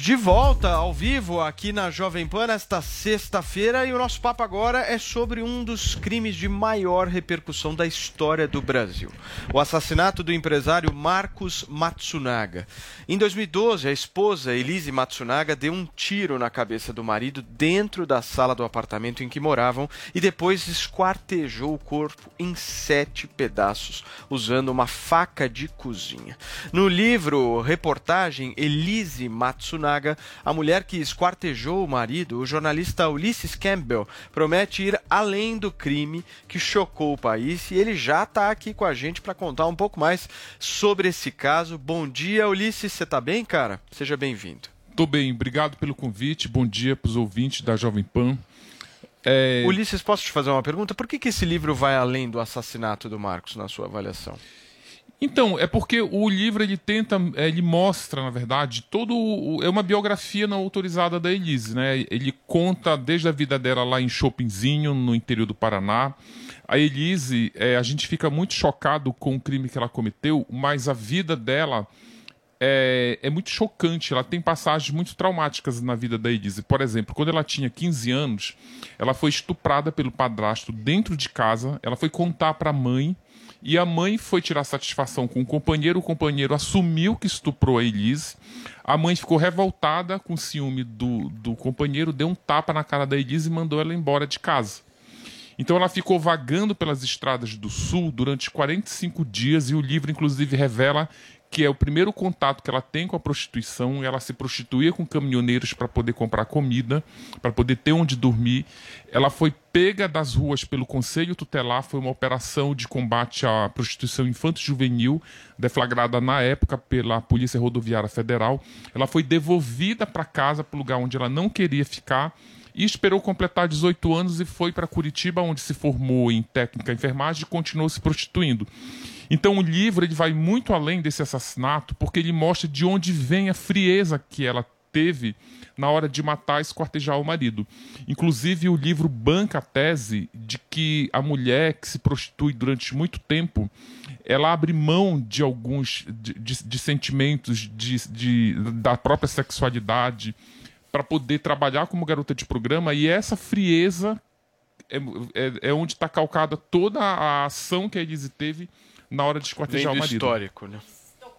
Speaker 8: de volta ao vivo aqui na Jovem Pan nesta sexta-feira e o nosso papo agora é sobre um dos crimes de maior repercussão da história do Brasil: o assassinato do empresário Marcos Matsunaga. Em 2012, a esposa Elise Matsunaga deu um tiro na cabeça do marido dentro da sala do apartamento em que moravam e depois esquartejou o corpo em sete pedaços usando uma faca de cozinha. No livro reportagem Elise Matsunaga, a mulher que esquartejou o marido, o jornalista Ulysses Campbell, promete ir além do crime que chocou o país e ele já está aqui com a gente para contar um pouco mais sobre esse caso. Bom dia, Ulisses, você está bem, cara? Seja bem-vindo.
Speaker 40: Tô bem, obrigado pelo convite. Bom dia para os ouvintes da Jovem Pan. É,
Speaker 8: Ulisses, posso te fazer uma pergunta? Por que, que esse livro vai além do assassinato do Marcos, na sua avaliação?
Speaker 40: Então, é porque o livro ele tenta, é, ele mostra, na verdade, todo o, é uma biografia não autorizada da Elise, né? Ele conta desde a vida dela lá em Chopinzinho, no interior do Paraná. A Elise, é, a gente fica muito chocado com o crime que ela cometeu, mas a vida dela é, é muito chocante. Ela tem passagens muito traumáticas na vida da Elise. Por exemplo, quando ela tinha 15 anos, ela foi estuprada pelo padrasto dentro de casa. Ela foi contar para a mãe e a mãe foi tirar satisfação com o companheiro. O companheiro assumiu que estuprou a Elise. A mãe ficou revoltada com ciúme do, do companheiro, deu um tapa na cara da Elise e mandou ela embora de casa. Então ela ficou vagando pelas estradas do sul durante 45 dias e o livro, inclusive, revela que é o primeiro contato que ela tem com a prostituição. Ela se prostituía com caminhoneiros para poder comprar comida, para poder ter onde dormir. Ela foi pega das ruas pelo Conselho Tutelar, foi uma operação de combate à prostituição infanto-juvenil, deflagrada na época pela Polícia Rodoviária Federal. Ela foi devolvida para casa, para o lugar onde ela não queria ficar e esperou completar 18 anos e foi para Curitiba, onde se formou em técnica em enfermagem e continuou se prostituindo. Então o livro ele vai muito além desse assassinato, porque ele mostra de onde vem a frieza que ela teve na hora de matar e esquartejar o marido. Inclusive, o livro banca a tese de que a mulher que se prostitui durante muito tempo ela abre mão de alguns de, de, de sentimentos de, de, da própria sexualidade para poder trabalhar como garota de programa e essa frieza é, é, é onde está calcada toda a ação que a Elise teve na hora de esquartejar o
Speaker 8: do
Speaker 40: marido.
Speaker 8: histórico, né?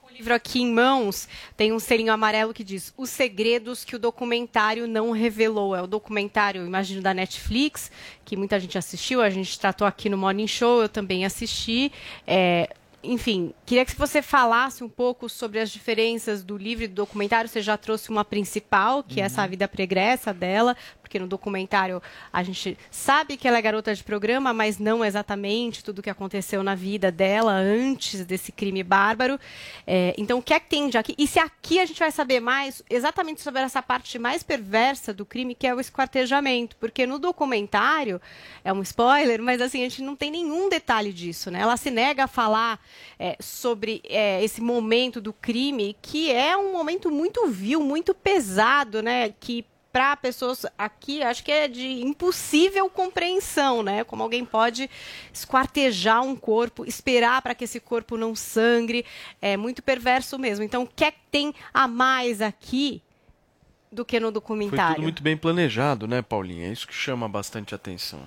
Speaker 9: O livro aqui em mãos tem um selinho amarelo que diz Os segredos que o documentário não revelou. É o documentário, imagino, da Netflix, que muita gente assistiu, a gente tratou aqui no Morning Show, eu também assisti. É, enfim, queria que você falasse um pouco sobre as diferenças do livro e do documentário. Você já trouxe uma principal, que é essa vida pregressa dela, porque no documentário a gente sabe que ela é garota de programa, mas não exatamente tudo o que aconteceu na vida dela antes desse crime bárbaro. É, então, o que é que tem de aqui? E se aqui a gente vai saber mais exatamente sobre essa parte mais perversa do crime, que é o esquartejamento? Porque no documentário, é um spoiler, mas assim, a gente não tem nenhum detalhe disso, né? Ela se nega a falar é, sobre é, esse momento do crime, que é um momento muito vil, muito pesado, né? Que para pessoas aqui, acho que é de impossível compreensão, né? Como alguém pode esquartejar um corpo, esperar para que esse corpo não sangre, é muito perverso mesmo. Então, o que é que tem a mais aqui do que no
Speaker 8: Foi
Speaker 9: documentário?
Speaker 8: tudo muito bem planejado, né, Paulinha? É isso que chama bastante atenção.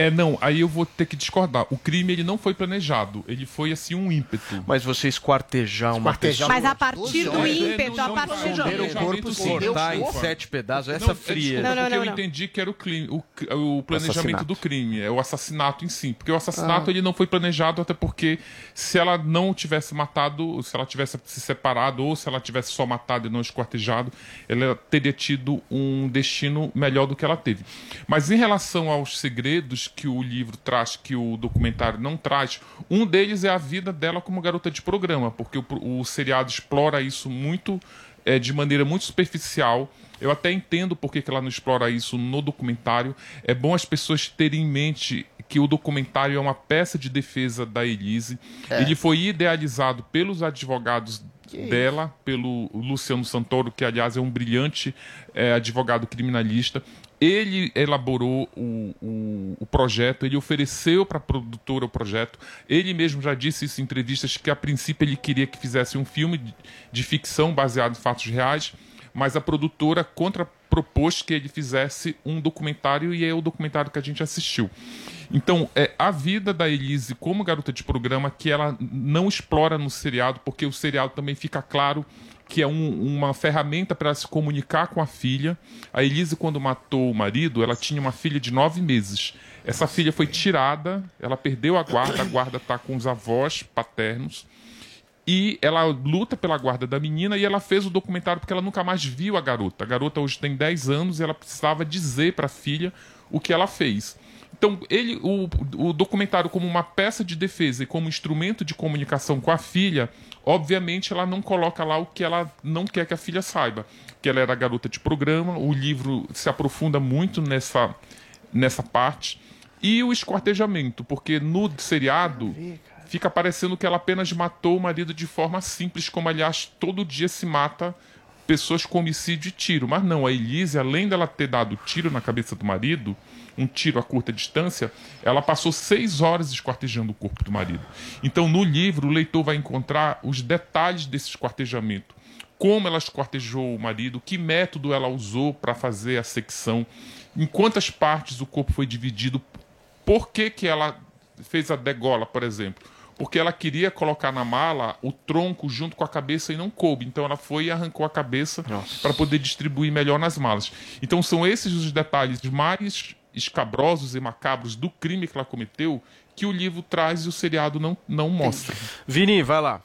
Speaker 40: É, não, aí eu vou ter que discordar. O crime ele não foi planejado, ele foi assim um ímpeto.
Speaker 8: Mas você esquartejar uma pessoa...
Speaker 9: Mas a partir do ímpeto, a partir do
Speaker 8: Esconder o corpo, cortar em sete pedaços, essa
Speaker 40: Não,
Speaker 8: fria.
Speaker 40: porque eu entendi que era o, crime, o, planejamento do crime, é o assassinato em si. Porque o assassinato
Speaker 8: Ah.
Speaker 40: ele não foi planejado, até porque se ela não tivesse matado, se ela tivesse se separado, ou se ela tivesse só matado e não esquartejado, ela teria tido um destino melhor do que ela teve. Mas em relação aos segredos que o livro traz, que o documentário não traz, um deles é a vida dela como garota de programa, porque o, o seriado explora isso muito é, de maneira muito superficial. Eu até entendo por que ela não explora isso no documentário. É bom as pessoas terem em mente que o documentário é uma peça de defesa da Elise.
Speaker 21: É.
Speaker 40: Ele foi idealizado pelos advogados
Speaker 21: Que
Speaker 40: dela, pelo Luciano Santoro, que aliás é um brilhante é, advogado criminalista. Ele elaborou o, o, o projeto, ele ofereceu para a produtora o projeto. Ele mesmo já disse isso em entrevistas que a princípio ele queria que fizesse um filme de, de ficção baseado em fatos reais, mas a produtora contrapropôs que ele fizesse um documentário e é o documentário que a gente assistiu. Então, é a vida da Elise como garota de programa que ela não explora no seriado, porque o seriado também fica claro que é um- uma ferramenta para se comunicar com a filha. A Elise, quando matou o marido, ela tinha uma filha de nove meses. Essa filha foi tirada, ela perdeu a guarda, a guarda está com os avós paternos. E ela luta pela guarda da menina e ela fez o documentário porque ela nunca mais viu a garota. A garota hoje tem 10 anos e ela precisava dizer para a filha o que ela fez. Então, ele, o, o documentário, como uma peça de defesa e como instrumento de comunicação com a filha, obviamente ela não coloca lá o que ela não quer que a filha saiba. Que ela era garota de programa, o livro se aprofunda muito nessa, nessa parte. E o esquartejamento, porque no seriado fica parecendo que ela apenas matou o marido de forma simples, como aliás todo dia se mata pessoas com homicídio e tiro. Mas não, a Elise, além dela ter dado tiro na cabeça do marido, um tiro a curta distância, ela passou seis horas esquartejando o corpo do marido. Então, no livro, o leitor vai encontrar os detalhes desse esquartejamento. Como ela esquartejou o marido, que método ela usou para fazer a secção, em quantas partes o corpo foi dividido, por que, que ela fez a degola, por exemplo? Porque ela queria colocar na mala o tronco junto com a cabeça e não coube. Então ela foi e arrancou a cabeça para poder distribuir melhor nas malas. Então são esses os detalhes mais escabrosos e macabros do crime que ela cometeu que o livro traz e o seriado não, não mostra.
Speaker 8: Vini, vai lá.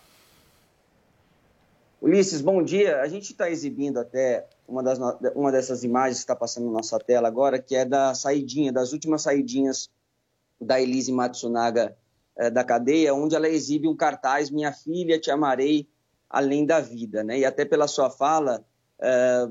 Speaker 21: Ulisses, bom dia. A gente está exibindo até uma, das, uma dessas imagens que está passando na nossa tela agora, que é da saidinha, das últimas saidinhas da Elise Matsunaga eh, da cadeia, onde ela exibe um cartaz Minha filha, te amarei além da vida. Né? E até pela sua fala, eh,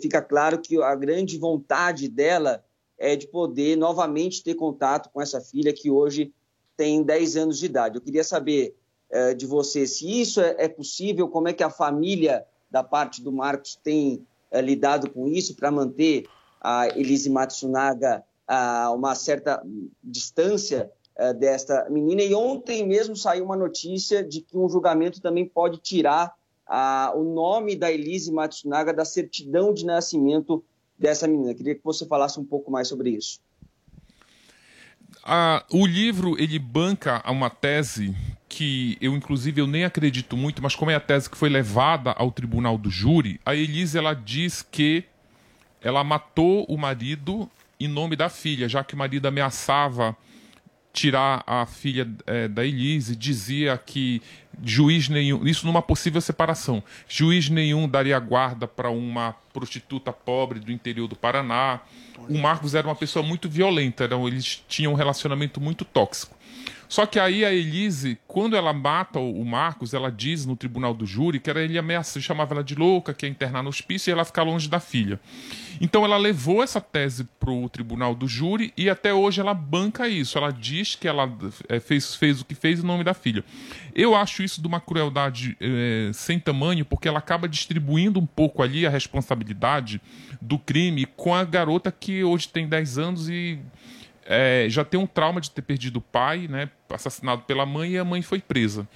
Speaker 21: fica claro que a grande vontade dela é de poder novamente ter contato com essa filha que hoje tem 10 anos de idade. Eu queria saber eh, de você se isso é, é possível, como é que a família da parte do Marcos tem eh, lidado com isso para manter a Elise Matsunaga a uma certa distância eh, desta menina. E ontem mesmo saiu uma notícia de que um julgamento também pode tirar ah, o nome da Elise Matsunaga da certidão de nascimento dessa menina. Queria que você falasse um pouco mais sobre isso.
Speaker 40: Ah, o livro ele banca uma tese que eu inclusive eu nem acredito muito, mas como é a tese que foi levada ao tribunal do júri, a Elise ela diz que ela matou o marido em nome da filha, já que o marido ameaçava tirar a filha eh, da Elise, dizia que juiz nenhum, isso numa possível separação, juiz nenhum daria guarda para uma prostituta pobre do interior do Paraná. O Marcos era uma pessoa muito violenta, eram, eles tinham um relacionamento muito tóxico. Só que aí a Elise, quando ela mata o Marcos, ela diz no tribunal do júri que era ele ameaça, chamava ela de louca, que ia internar no hospício e ela ficar longe da filha. Então ela levou essa tese para o tribunal do júri e até hoje ela banca isso. Ela diz que ela eh, fez, fez o que fez em nome da filha. Eu acho isso de uma crueldade eh, sem tamanho, porque ela acaba distribuindo um pouco ali a responsabilidade do crime com a garota que hoje tem 10 anos e é, já tem um trauma de ter perdido o pai, né, assassinado pela mãe, e a mãe foi presa.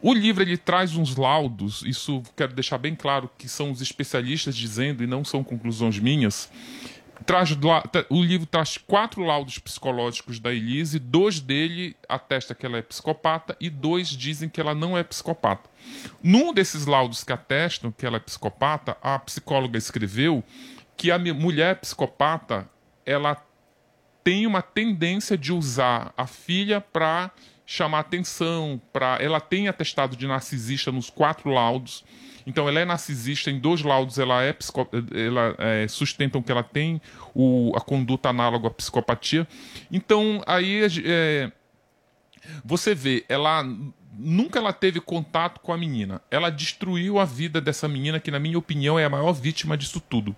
Speaker 40: O livro ele traz uns laudos, isso quero deixar bem claro que são os especialistas dizendo e não são conclusões minhas, traz o livro traz quatro laudos psicológicos da Elise, dois dele atesta que ela é psicopata e dois dizem que ela não é psicopata. Num desses laudos que atestam que ela é psicopata, a psicóloga escreveu que a mulher psicopata ela tem uma tendência de usar a filha para chamar atenção, para ela tem atestado de narcisista nos quatro laudos. Então ela é narcisista em dois laudos, ela é psico... ela é, sustentam que ela tem o... a conduta análoga à psicopatia. Então aí é, você vê, ela nunca ela teve contato com a menina. Ela destruiu a vida dessa menina, que na minha opinião é a maior vítima disso tudo.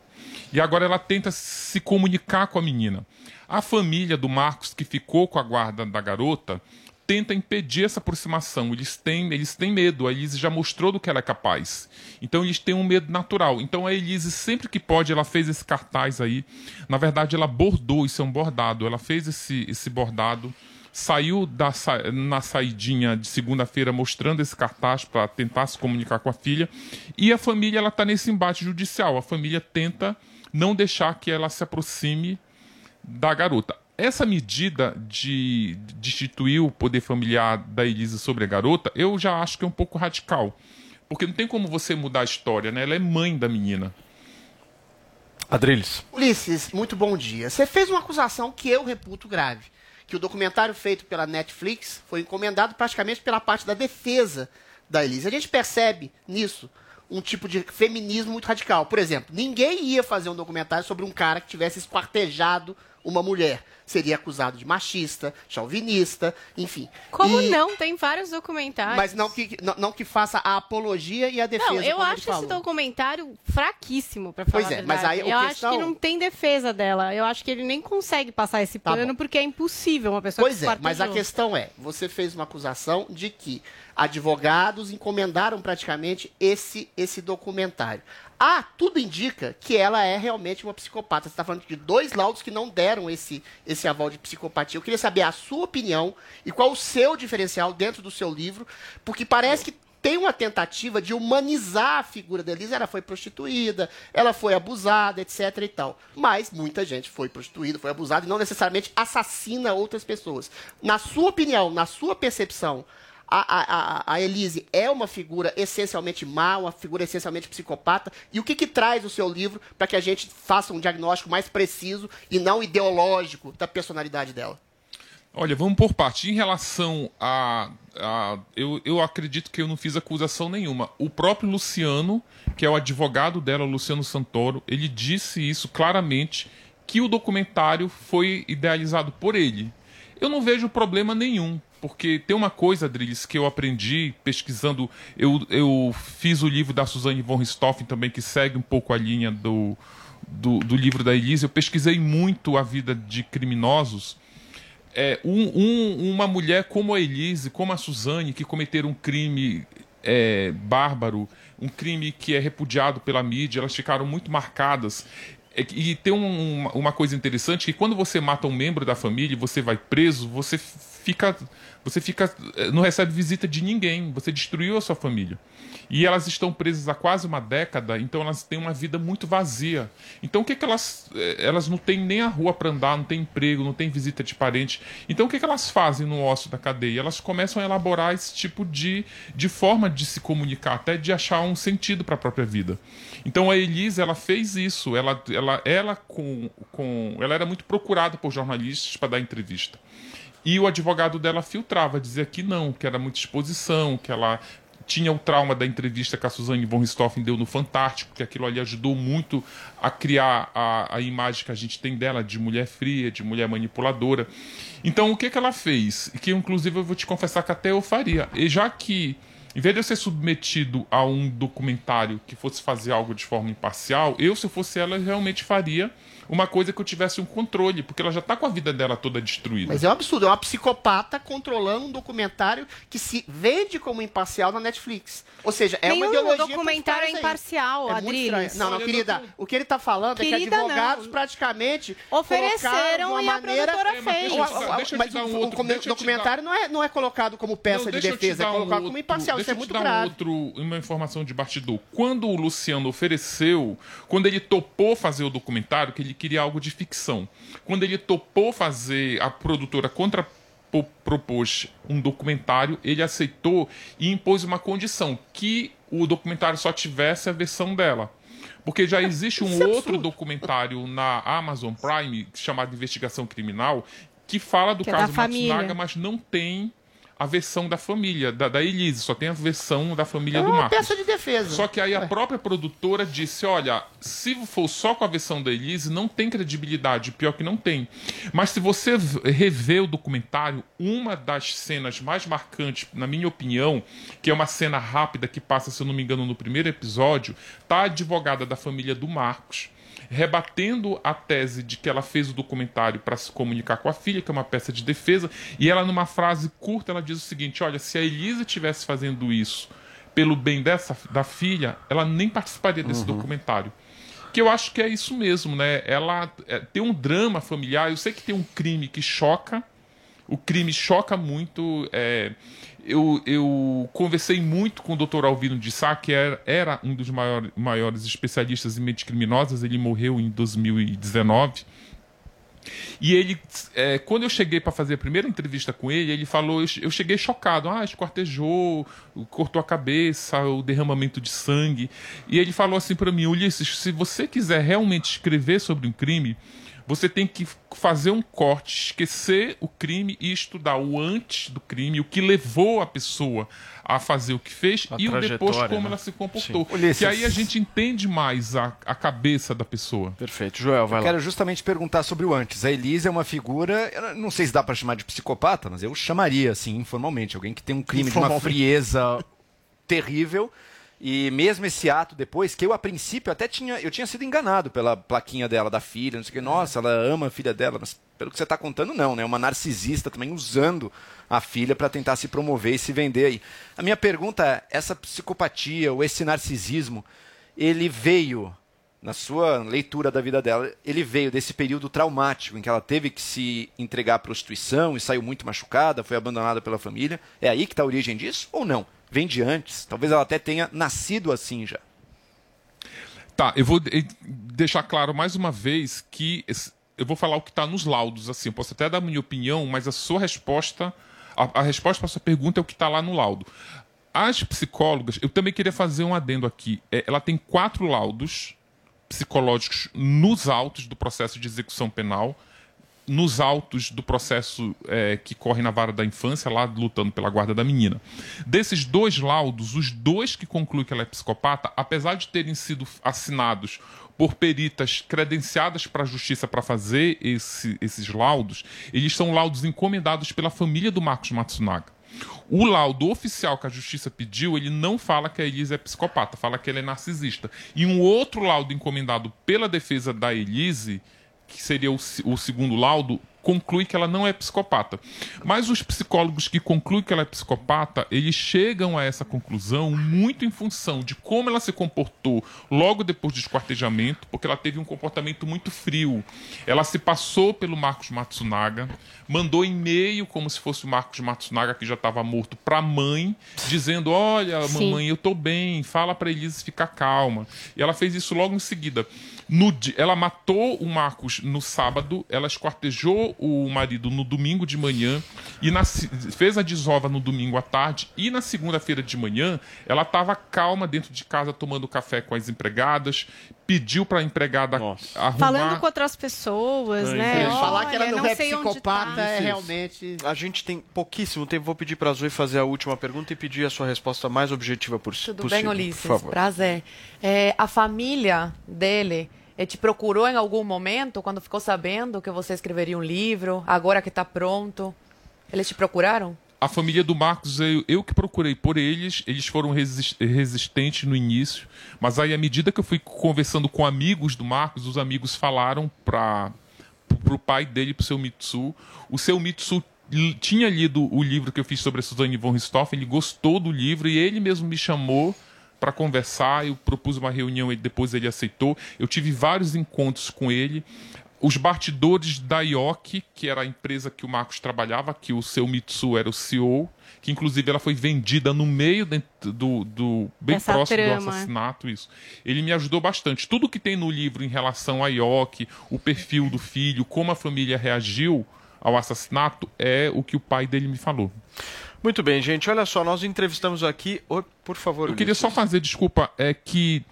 Speaker 40: E agora ela tenta se comunicar com a menina. A família do Marcos, que ficou com a guarda da garota, tenta impedir essa aproximação. Eles têm, eles têm medo. A Elise já mostrou do que ela é capaz. Então eles têm um medo natural. Então a Elise, sempre que pode, ela fez esse cartaz aí. Na verdade, ela bordou, isso é um bordado. Ela fez esse, esse bordado saiu da na saidinha de segunda-feira mostrando esse cartaz para tentar se comunicar com a filha e a família ela está nesse embate judicial a família tenta não deixar que ela se aproxime da garota essa medida de destituir o poder familiar da Elise sobre a garota eu já acho que é um pouco radical porque não tem como você mudar a história né ela é mãe da menina
Speaker 8: Adriles.
Speaker 10: Ulisses, muito bom dia. Você fez uma acusação que eu reputo grave. Que o documentário feito pela Netflix foi encomendado praticamente pela parte da defesa da Elise. A gente percebe nisso um tipo de feminismo muito radical. Por exemplo, ninguém ia fazer um documentário sobre um cara que tivesse esquartejado uma mulher. Seria acusado de machista, chauvinista, enfim.
Speaker 9: Como
Speaker 10: E-
Speaker 9: não? Tem vários documentários.
Speaker 10: Mas não que, não, não que faça a apologia e a defesa.
Speaker 9: Não, eu acho esse documentário fraquíssimo, pra falar
Speaker 10: Pois é,
Speaker 9: a
Speaker 10: mas aí
Speaker 9: Eu acho
Speaker 10: questão-
Speaker 9: que não tem defesa dela. Eu acho que ele nem consegue passar esse
Speaker 10: Tá
Speaker 9: pano,
Speaker 10: bom.
Speaker 9: porque é impossível uma pessoa
Speaker 10: Pois é, mas a questão é, você fez uma acusação de que advogados encomendaram praticamente esse, esse documentário. Ah, tudo indica que ela é realmente uma psicopata. Você está falando de dois laudos que não deram esse, esse aval de psicopatia. Eu queria saber a sua opinião e qual o seu diferencial dentro do seu livro, porque parece que tem uma tentativa de humanizar a figura da Elisa. Ela foi prostituída, ela foi abusada, etc e tal. Mas muita gente foi prostituída, foi abusada e não necessariamente assassina outras pessoas. Na sua opinião, na sua percepção, a, a, a Elise é uma figura essencialmente má, uma figura essencialmente psicopata. E o que, que traz o seu livro para que a gente faça um diagnóstico mais preciso e não ideológico da personalidade dela?
Speaker 40: Olha, vamos por parte. Em relação a. a- eu, eu acredito que eu não fiz acusação nenhuma. O próprio Luciano, que é o advogado dela, Luciano Santoro, ele disse isso claramente: que o documentário foi idealizado por ele. Eu não vejo problema nenhum. Porque tem uma coisa, Adriles, que eu aprendi pesquisando. Eu, eu fiz o livro da Suzanne von Richthofen também, que segue um pouco a linha do, do, do livro da Elise. Eu pesquisei muito a vida de criminosos é, um- um- uma mulher como a Elise, como a Suzane, que cometeram um crime é, bárbaro, um crime que é repudiado pela mídia, elas ficaram muito marcadas. É E tem um- uma- uma coisa interessante que quando você mata um membro da família você vai preso, você fica, você fica, eh, não recebe visita de ninguém. Você destruiu a sua família. E elas estão presas há quase uma década, então elas têm uma vida muito vazia. Então o que, que elas. eh, Elas não têm nem a rua para andar, não tem emprego, não tem visita de parente. Então o que, que elas fazem no ócio da cadeia? Elas começam a elaborar esse tipo de, de forma de se comunicar, até de achar um sentido para a própria vida. Então a Elise, ela fez isso. Ela, ela, ela, com, com, ela era muito procurada por jornalistas para dar entrevista. E o advogado dela filtrava, dizia que não, que era muita exposição, que ela tinha o trauma da entrevista que a Suzane von Richthofen deu no Fantástico, que aquilo ali ajudou muito a criar a, a imagem que a gente tem dela de mulher fria, de mulher manipuladora. Então, o que, que ela fez? Que, inclusive, eu vou te confessar que até eu faria. E já que, em vez de eu ser submetido a um documentário que fosse fazer algo de forma imparcial, eu, se eu fosse ela, realmente faria uma coisa que eu tivesse um controle, porque ela já está com a vida dela toda destruída.
Speaker 10: Mas é um absurdo, é uma psicopata controlando um documentário que se vende como imparcial na Netflix. Ou seja, é uma
Speaker 9: Nenhum
Speaker 10: ideologia.
Speaker 9: documentário é imparcial,
Speaker 10: é
Speaker 9: Adriles.
Speaker 10: Não, não, querida. O que ele está falando é que
Speaker 9: Querida,
Speaker 10: advogados
Speaker 9: não.
Speaker 10: praticamente
Speaker 9: Ofereceram
Speaker 10: uma
Speaker 9: e a
Speaker 10: maneira...
Speaker 9: produtora É, mas fez. deixa eu te dar-
Speaker 10: O- o-
Speaker 40: deixa eu
Speaker 10: mas o,
Speaker 40: um
Speaker 10: o
Speaker 40: outro-
Speaker 10: documentário não, é, não é colocado como peça
Speaker 40: Não,
Speaker 10: de defesa, é
Speaker 40: um
Speaker 10: colocado como imparcial. Isso Isso é muito
Speaker 40: dar um
Speaker 10: grave.
Speaker 40: outro, uma informação de bastidor. Quando o Luciano ofereceu, quando ele topou fazer o documentário, que ele queria algo de ficção, quando ele topou fazer, a produtora contra propôs um documentário, ele aceitou e impôs uma condição, que o documentário só tivesse a versão dela. Porque já existe um outro documentário na Amazon Prime, chamado Investigação Criminal, que fala do
Speaker 9: Que é
Speaker 40: caso
Speaker 9: família.
Speaker 40: Matsunaga, mas não tem a versão da família, da, da Elise, só tem a versão da família
Speaker 10: É
Speaker 40: do
Speaker 10: uma
Speaker 40: Marcos.
Speaker 10: peça de defesa.
Speaker 40: Só que aí a própria produtora disse: olha, se for só com a versão da Elise, não tem credibilidade. Pior que não tem. Mas se você rever o documentário, uma das cenas mais marcantes, na minha opinião, que é uma cena rápida que passa, se eu não me engano, no primeiro episódio, tá a advogada da família do Marcos. Rebatendo a tese de que ela fez o documentário para se comunicar com a filha, que é uma peça de defesa, e ela, numa frase curta, ela diz o seguinte: Olha, se a Elise estivesse fazendo isso pelo bem dessa da filha, ela nem participaria desse documentário. Que eu acho que é isso mesmo, né? Ela é, tem um drama familiar. Eu sei que tem um crime que choca. O crime choca muito. é, eu, eu conversei muito com o Dr. Alvino de Sá, que era, era um dos maior, maiores especialistas em mentes criminosas. Ele morreu em 2019. E ele, é, quando eu cheguei para fazer a primeira entrevista com ele, ele falou: eu, cheguei chocado, ah, esquartejou, cortou a cabeça, o derramamento de sangue. E ele falou assim para mim: Ulisses, se você quiser realmente escrever sobre um crime, você tem que fazer um corte, esquecer o crime e estudar o antes do crime, o que levou a pessoa a fazer o que fez
Speaker 8: A
Speaker 40: e o depois como
Speaker 8: né?
Speaker 40: ela se comportou.
Speaker 8: Sim. Ulisses.
Speaker 40: Que aí a gente entende mais a, a cabeça da pessoa.
Speaker 8: Perfeito. Joel, vai
Speaker 13: Eu quero justamente perguntar sobre o antes. A Elise é uma figura, eu não sei se dá pra chamar de psicopata, mas eu chamaria assim, informalmente, alguém que tem um crime de uma frieza terrível. E mesmo esse ato depois, que eu a princípio até tinha, eu tinha sido enganado pela plaquinha dela da filha, não sei o que, nossa, ela ama a filha dela, mas pelo que você está contando não, né? Uma narcisista também usando a filha para tentar se promover e se vender aí. A minha pergunta é, essa psicopatia ou esse narcisismo, ele veio na sua leitura da vida dela, ele veio desse período traumático em que ela teve que se entregar à prostituição e saiu muito machucada, foi abandonada pela família. É aí que está a origem disso ou não? Vem de antes. Talvez ela até tenha nascido assim já.
Speaker 40: Tá, eu vou de- deixar claro mais uma vez que eu vou falar o que está nos laudos. Assim, eu posso até dar a minha opinião, mas a sua resposta, a, a resposta para a sua pergunta é o que está lá no laudo. As psicólogas, eu também queria fazer um adendo aqui. É, ela tem quatro laudos psicológicos nos autos do processo de execução penal, nos autos do processo é, que corre na vara da infância, lá lutando pela guarda da menina. Desses dois laudos, os dois que concluem que ela é psicopata, apesar de terem sido assinados por peritas credenciadas para a justiça para fazer esse- esses laudos, eles são laudos encomendados pela família do Marcos Matsunaga. O laudo oficial que a justiça pediu, ele não fala que a Elise é psicopata, fala que ela é narcisista. E um outro laudo encomendado pela defesa da Elise, que seria o, o segundo laudo, conclui que ela não é psicopata. Mas os psicólogos que concluem que ela é psicopata, eles chegam a essa conclusão muito em função de como ela se comportou logo depois do esquartejamento, porque ela teve um comportamento muito frio. Ela se passou pelo Marcos Matsunaga, mandou e-mail como se fosse o Marcos Matsunaga que já estava morto para a mãe, dizendo: "Olha,
Speaker 9: Sim.
Speaker 40: mamãe, eu tô bem, fala para Elise ficar calma". E ela fez isso logo em seguida. No ela matou o Marcos no sábado, ela esquartejou o marido no domingo de manhã e na fez a desova no domingo à tarde e na segunda-feira de manhã ela estava calma dentro de casa tomando café com as empregadas, pediu para a empregada arrumar
Speaker 9: Falando com outras pessoas, né?
Speaker 10: Falar que ela
Speaker 9: Olha,
Speaker 10: não, é
Speaker 9: sei onde
Speaker 10: psicopata
Speaker 9: tá.
Speaker 10: é realmente.
Speaker 8: A gente tem pouquíssimo tempo. Vou pedir para a Zoe fazer a última pergunta e pedir a sua resposta mais objetiva por
Speaker 11: Tudo
Speaker 8: possível.
Speaker 11: bem, Ulisses?
Speaker 8: Por favor.
Speaker 11: Prazer. É, a família dele te procurou em algum momento quando ficou sabendo que você escreveria um livro, agora que está pronto? Eles te procuraram?
Speaker 40: A família do Marcos, eu, eu que procurei por eles, eles foram resis- resistentes no início, mas aí à medida que eu fui conversando com amigos do Marcos, os amigos falaram para o pai dele, para o seu Mitsu. O seu Mitsu tinha lido o livro que eu fiz sobre a Suzanne von Richthofen, ele gostou do livro e ele mesmo me chamou para conversar, eu propus uma reunião e depois ele aceitou. Eu tive vários encontros com ele. os bastidores da IOC, que era a empresa que o Marcos trabalhava, que o seu Mitsu era o CEO, que inclusive ela foi vendida no meio do, do bem
Speaker 9: Essa
Speaker 40: próximo
Speaker 9: trama.
Speaker 40: do assassinato, isso. Ele me ajudou bastante. Tudo que tem no livro em relação à IOC, o perfil do filho, como a família reagiu ao assassinato, é o que o pai dele me falou.
Speaker 8: Muito bem, gente. Olha só, nós entrevistamos aqui. Oi, por favor,
Speaker 40: Eu queria só fazer, desculpa, é que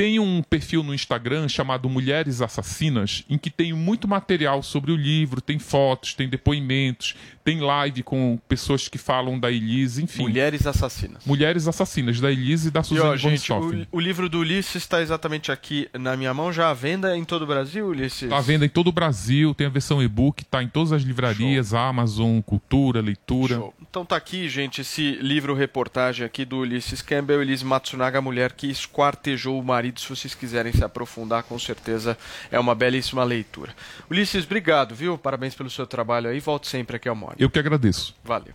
Speaker 40: tem um perfil no Instagram chamado Mulheres Assassinas, em que tem muito material sobre o livro, tem fotos, tem depoimentos, tem live com pessoas que falam da Elise, enfim.
Speaker 8: Mulheres Assassinas.
Speaker 40: Mulheres Assassinas, da Elise e da
Speaker 8: E, ó,
Speaker 40: Suzane von
Speaker 8: gente, o, o livro do Ulisses está exatamente aqui na minha mão, já à venda em todo o Brasil, Ulisses?
Speaker 40: Está à venda em todo o Brasil, tem a versão e-book, está em todas as livrarias, Amazon, Cultura, Leitura.
Speaker 8: Então tá aqui, gente, esse livro-reportagem aqui do Ulisses Campbell, Elise Matsunaga, a mulher que esquartejou o marido. Se vocês quiserem se aprofundar, com certeza é uma belíssima leitura. Ulisses, obrigado, viu? Parabéns pelo seu trabalho aí. Volte sempre aqui ao Mori.
Speaker 40: Eu que agradeço.
Speaker 8: Valeu.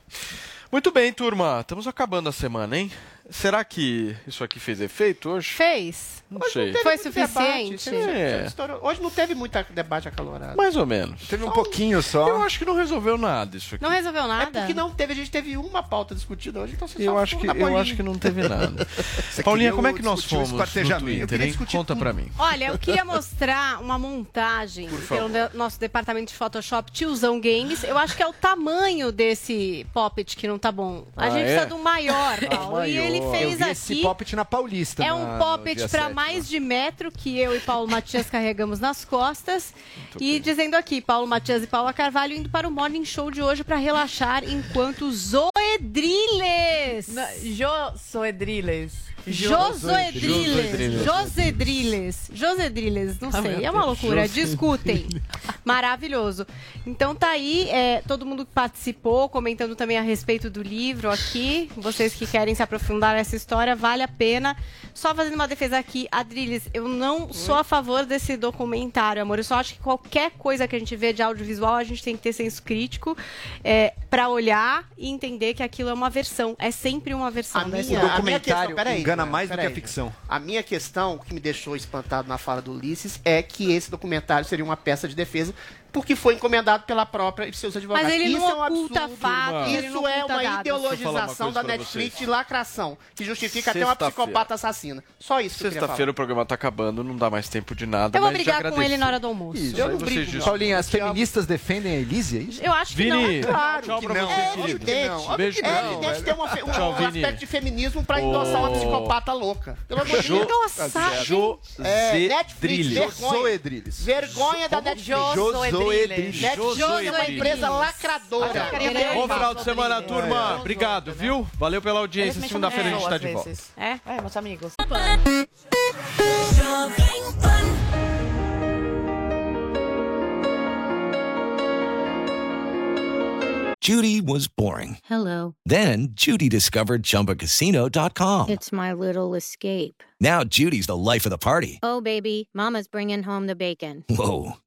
Speaker 8: Muito bem, turma. Estamos acabando a semana, hein? Será que isso aqui fez efeito hoje?
Speaker 9: Fez.
Speaker 8: Não sei.
Speaker 10: Teve
Speaker 9: Foi suficiente?
Speaker 10: debate,
Speaker 8: É.
Speaker 10: Hoje não teve muito debate acalorado.
Speaker 8: Mais ou menos.
Speaker 13: Teve um pouquinho só.
Speaker 8: Eu acho que não resolveu nada isso aqui.
Speaker 9: Não resolveu
Speaker 10: É
Speaker 9: nada?
Speaker 10: porque não teve, a gente teve uma pauta discutida hoje, então você
Speaker 8: Eu
Speaker 10: só
Speaker 8: acho, que, eu acho que não teve nada. Paulinha, como é que nós fomos no Twitter, hein? Conta pra mim.
Speaker 9: Olha, eu queria mostrar uma montagem pelo nosso departamento de Photoshop Tiozão Games. Eu acho que é o tamanho desse poppet que não tá bom. A
Speaker 13: Ah,
Speaker 9: gente
Speaker 13: é?
Speaker 9: precisa um maior, Paulo. E ele
Speaker 13: Eu
Speaker 9: fez
Speaker 13: vi
Speaker 9: aqui.
Speaker 13: esse poppet na Paulista.
Speaker 9: É um poppet para
Speaker 13: 7,
Speaker 9: mais de metro que eu e Paulo Matias carregamos nas costas. e dizendo aqui, Paulo Matias e Paula Carvalho indo para o Morning Show de hoje para relaxar enquanto Zoedriles.
Speaker 11: Josoedriles.
Speaker 9: Josoedriles. Josedriles. Josedriles. Não
Speaker 11: Ah,
Speaker 9: sei. É uma loucura.
Speaker 11: Josedriles.
Speaker 9: Discutem. Maravilhoso. Então tá aí, é, todo mundo que participou, comentando também a respeito do livro aqui. Vocês que querem se aprofundar nessa história, vale a pena. Só fazendo uma defesa aqui, Adriles, eu não sou a favor desse documentário, amor. Eu só acho que qualquer coisa que a gente vê de audiovisual, a gente tem que ter senso crítico é, para olhar e entender que aquilo é uma versão. É sempre uma versão.
Speaker 10: A
Speaker 9: da
Speaker 10: minha,
Speaker 9: história.
Speaker 10: a minha questão, peraí,
Speaker 13: engana mais do que a ficção.
Speaker 10: A minha questão, o que me deixou espantado na fala do Ulisses, é que esse documentário seria uma peça de defesa porque foi encomendado pela própria e seus advogados.
Speaker 9: Mas ele
Speaker 10: Isso
Speaker 9: não
Speaker 10: é um
Speaker 9: oculta
Speaker 10: absurdo.
Speaker 9: fatos, ele
Speaker 10: Isso
Speaker 9: não
Speaker 10: é uma
Speaker 9: dados.
Speaker 8: Uma
Speaker 10: ideologização
Speaker 8: coisa
Speaker 10: da Netflix
Speaker 8: vocês.
Speaker 10: de lacração, que justifica até uma psicopata assassina. Só isso.
Speaker 8: Sexta-feira o programa tá acabando, não dá mais tempo de nada.
Speaker 9: Eu vou
Speaker 8: mas
Speaker 9: brigar com ele na hora do almoço.
Speaker 8: Isso,
Speaker 10: Eu não brigo,
Speaker 8: discutem.
Speaker 13: Paulinha, as feministas defendem a Elise, é isso?
Speaker 9: Eu acho que
Speaker 8: Vini,
Speaker 9: não. É claro.
Speaker 8: tchau
Speaker 9: que não.
Speaker 8: você,
Speaker 10: É evidente,
Speaker 8: Não, beijo
Speaker 10: é
Speaker 8: não,
Speaker 10: evidente ter uma um,
Speaker 8: Tchau,
Speaker 10: um aspecto de feminismo pra endossar uma psicopata louca. Pelo amor de Deus.
Speaker 9: Endossar,
Speaker 8: Jo-
Speaker 10: É, Netflix,
Speaker 8: Zedriles.
Speaker 10: vergonha.
Speaker 13: Zoedriles.
Speaker 10: Vergonha da Netflix.
Speaker 13: Josoedriles.
Speaker 10: Netflix é uma empresa lacradora.
Speaker 8: Bom final de semana, turma. Obrigado, viu? Valeu pela audiência. Segunda-feira a gente tá de volta.
Speaker 9: É?
Speaker 11: É, meus amigos.
Speaker 41: Judy was boring.
Speaker 42: Hello.
Speaker 41: Then Judy discovered ChumbaCasino.com.
Speaker 42: It's my little escape.
Speaker 41: Now Judy's the life of the party.
Speaker 42: Oh, baby, Mama's bringing home the bacon.
Speaker 41: Whoa,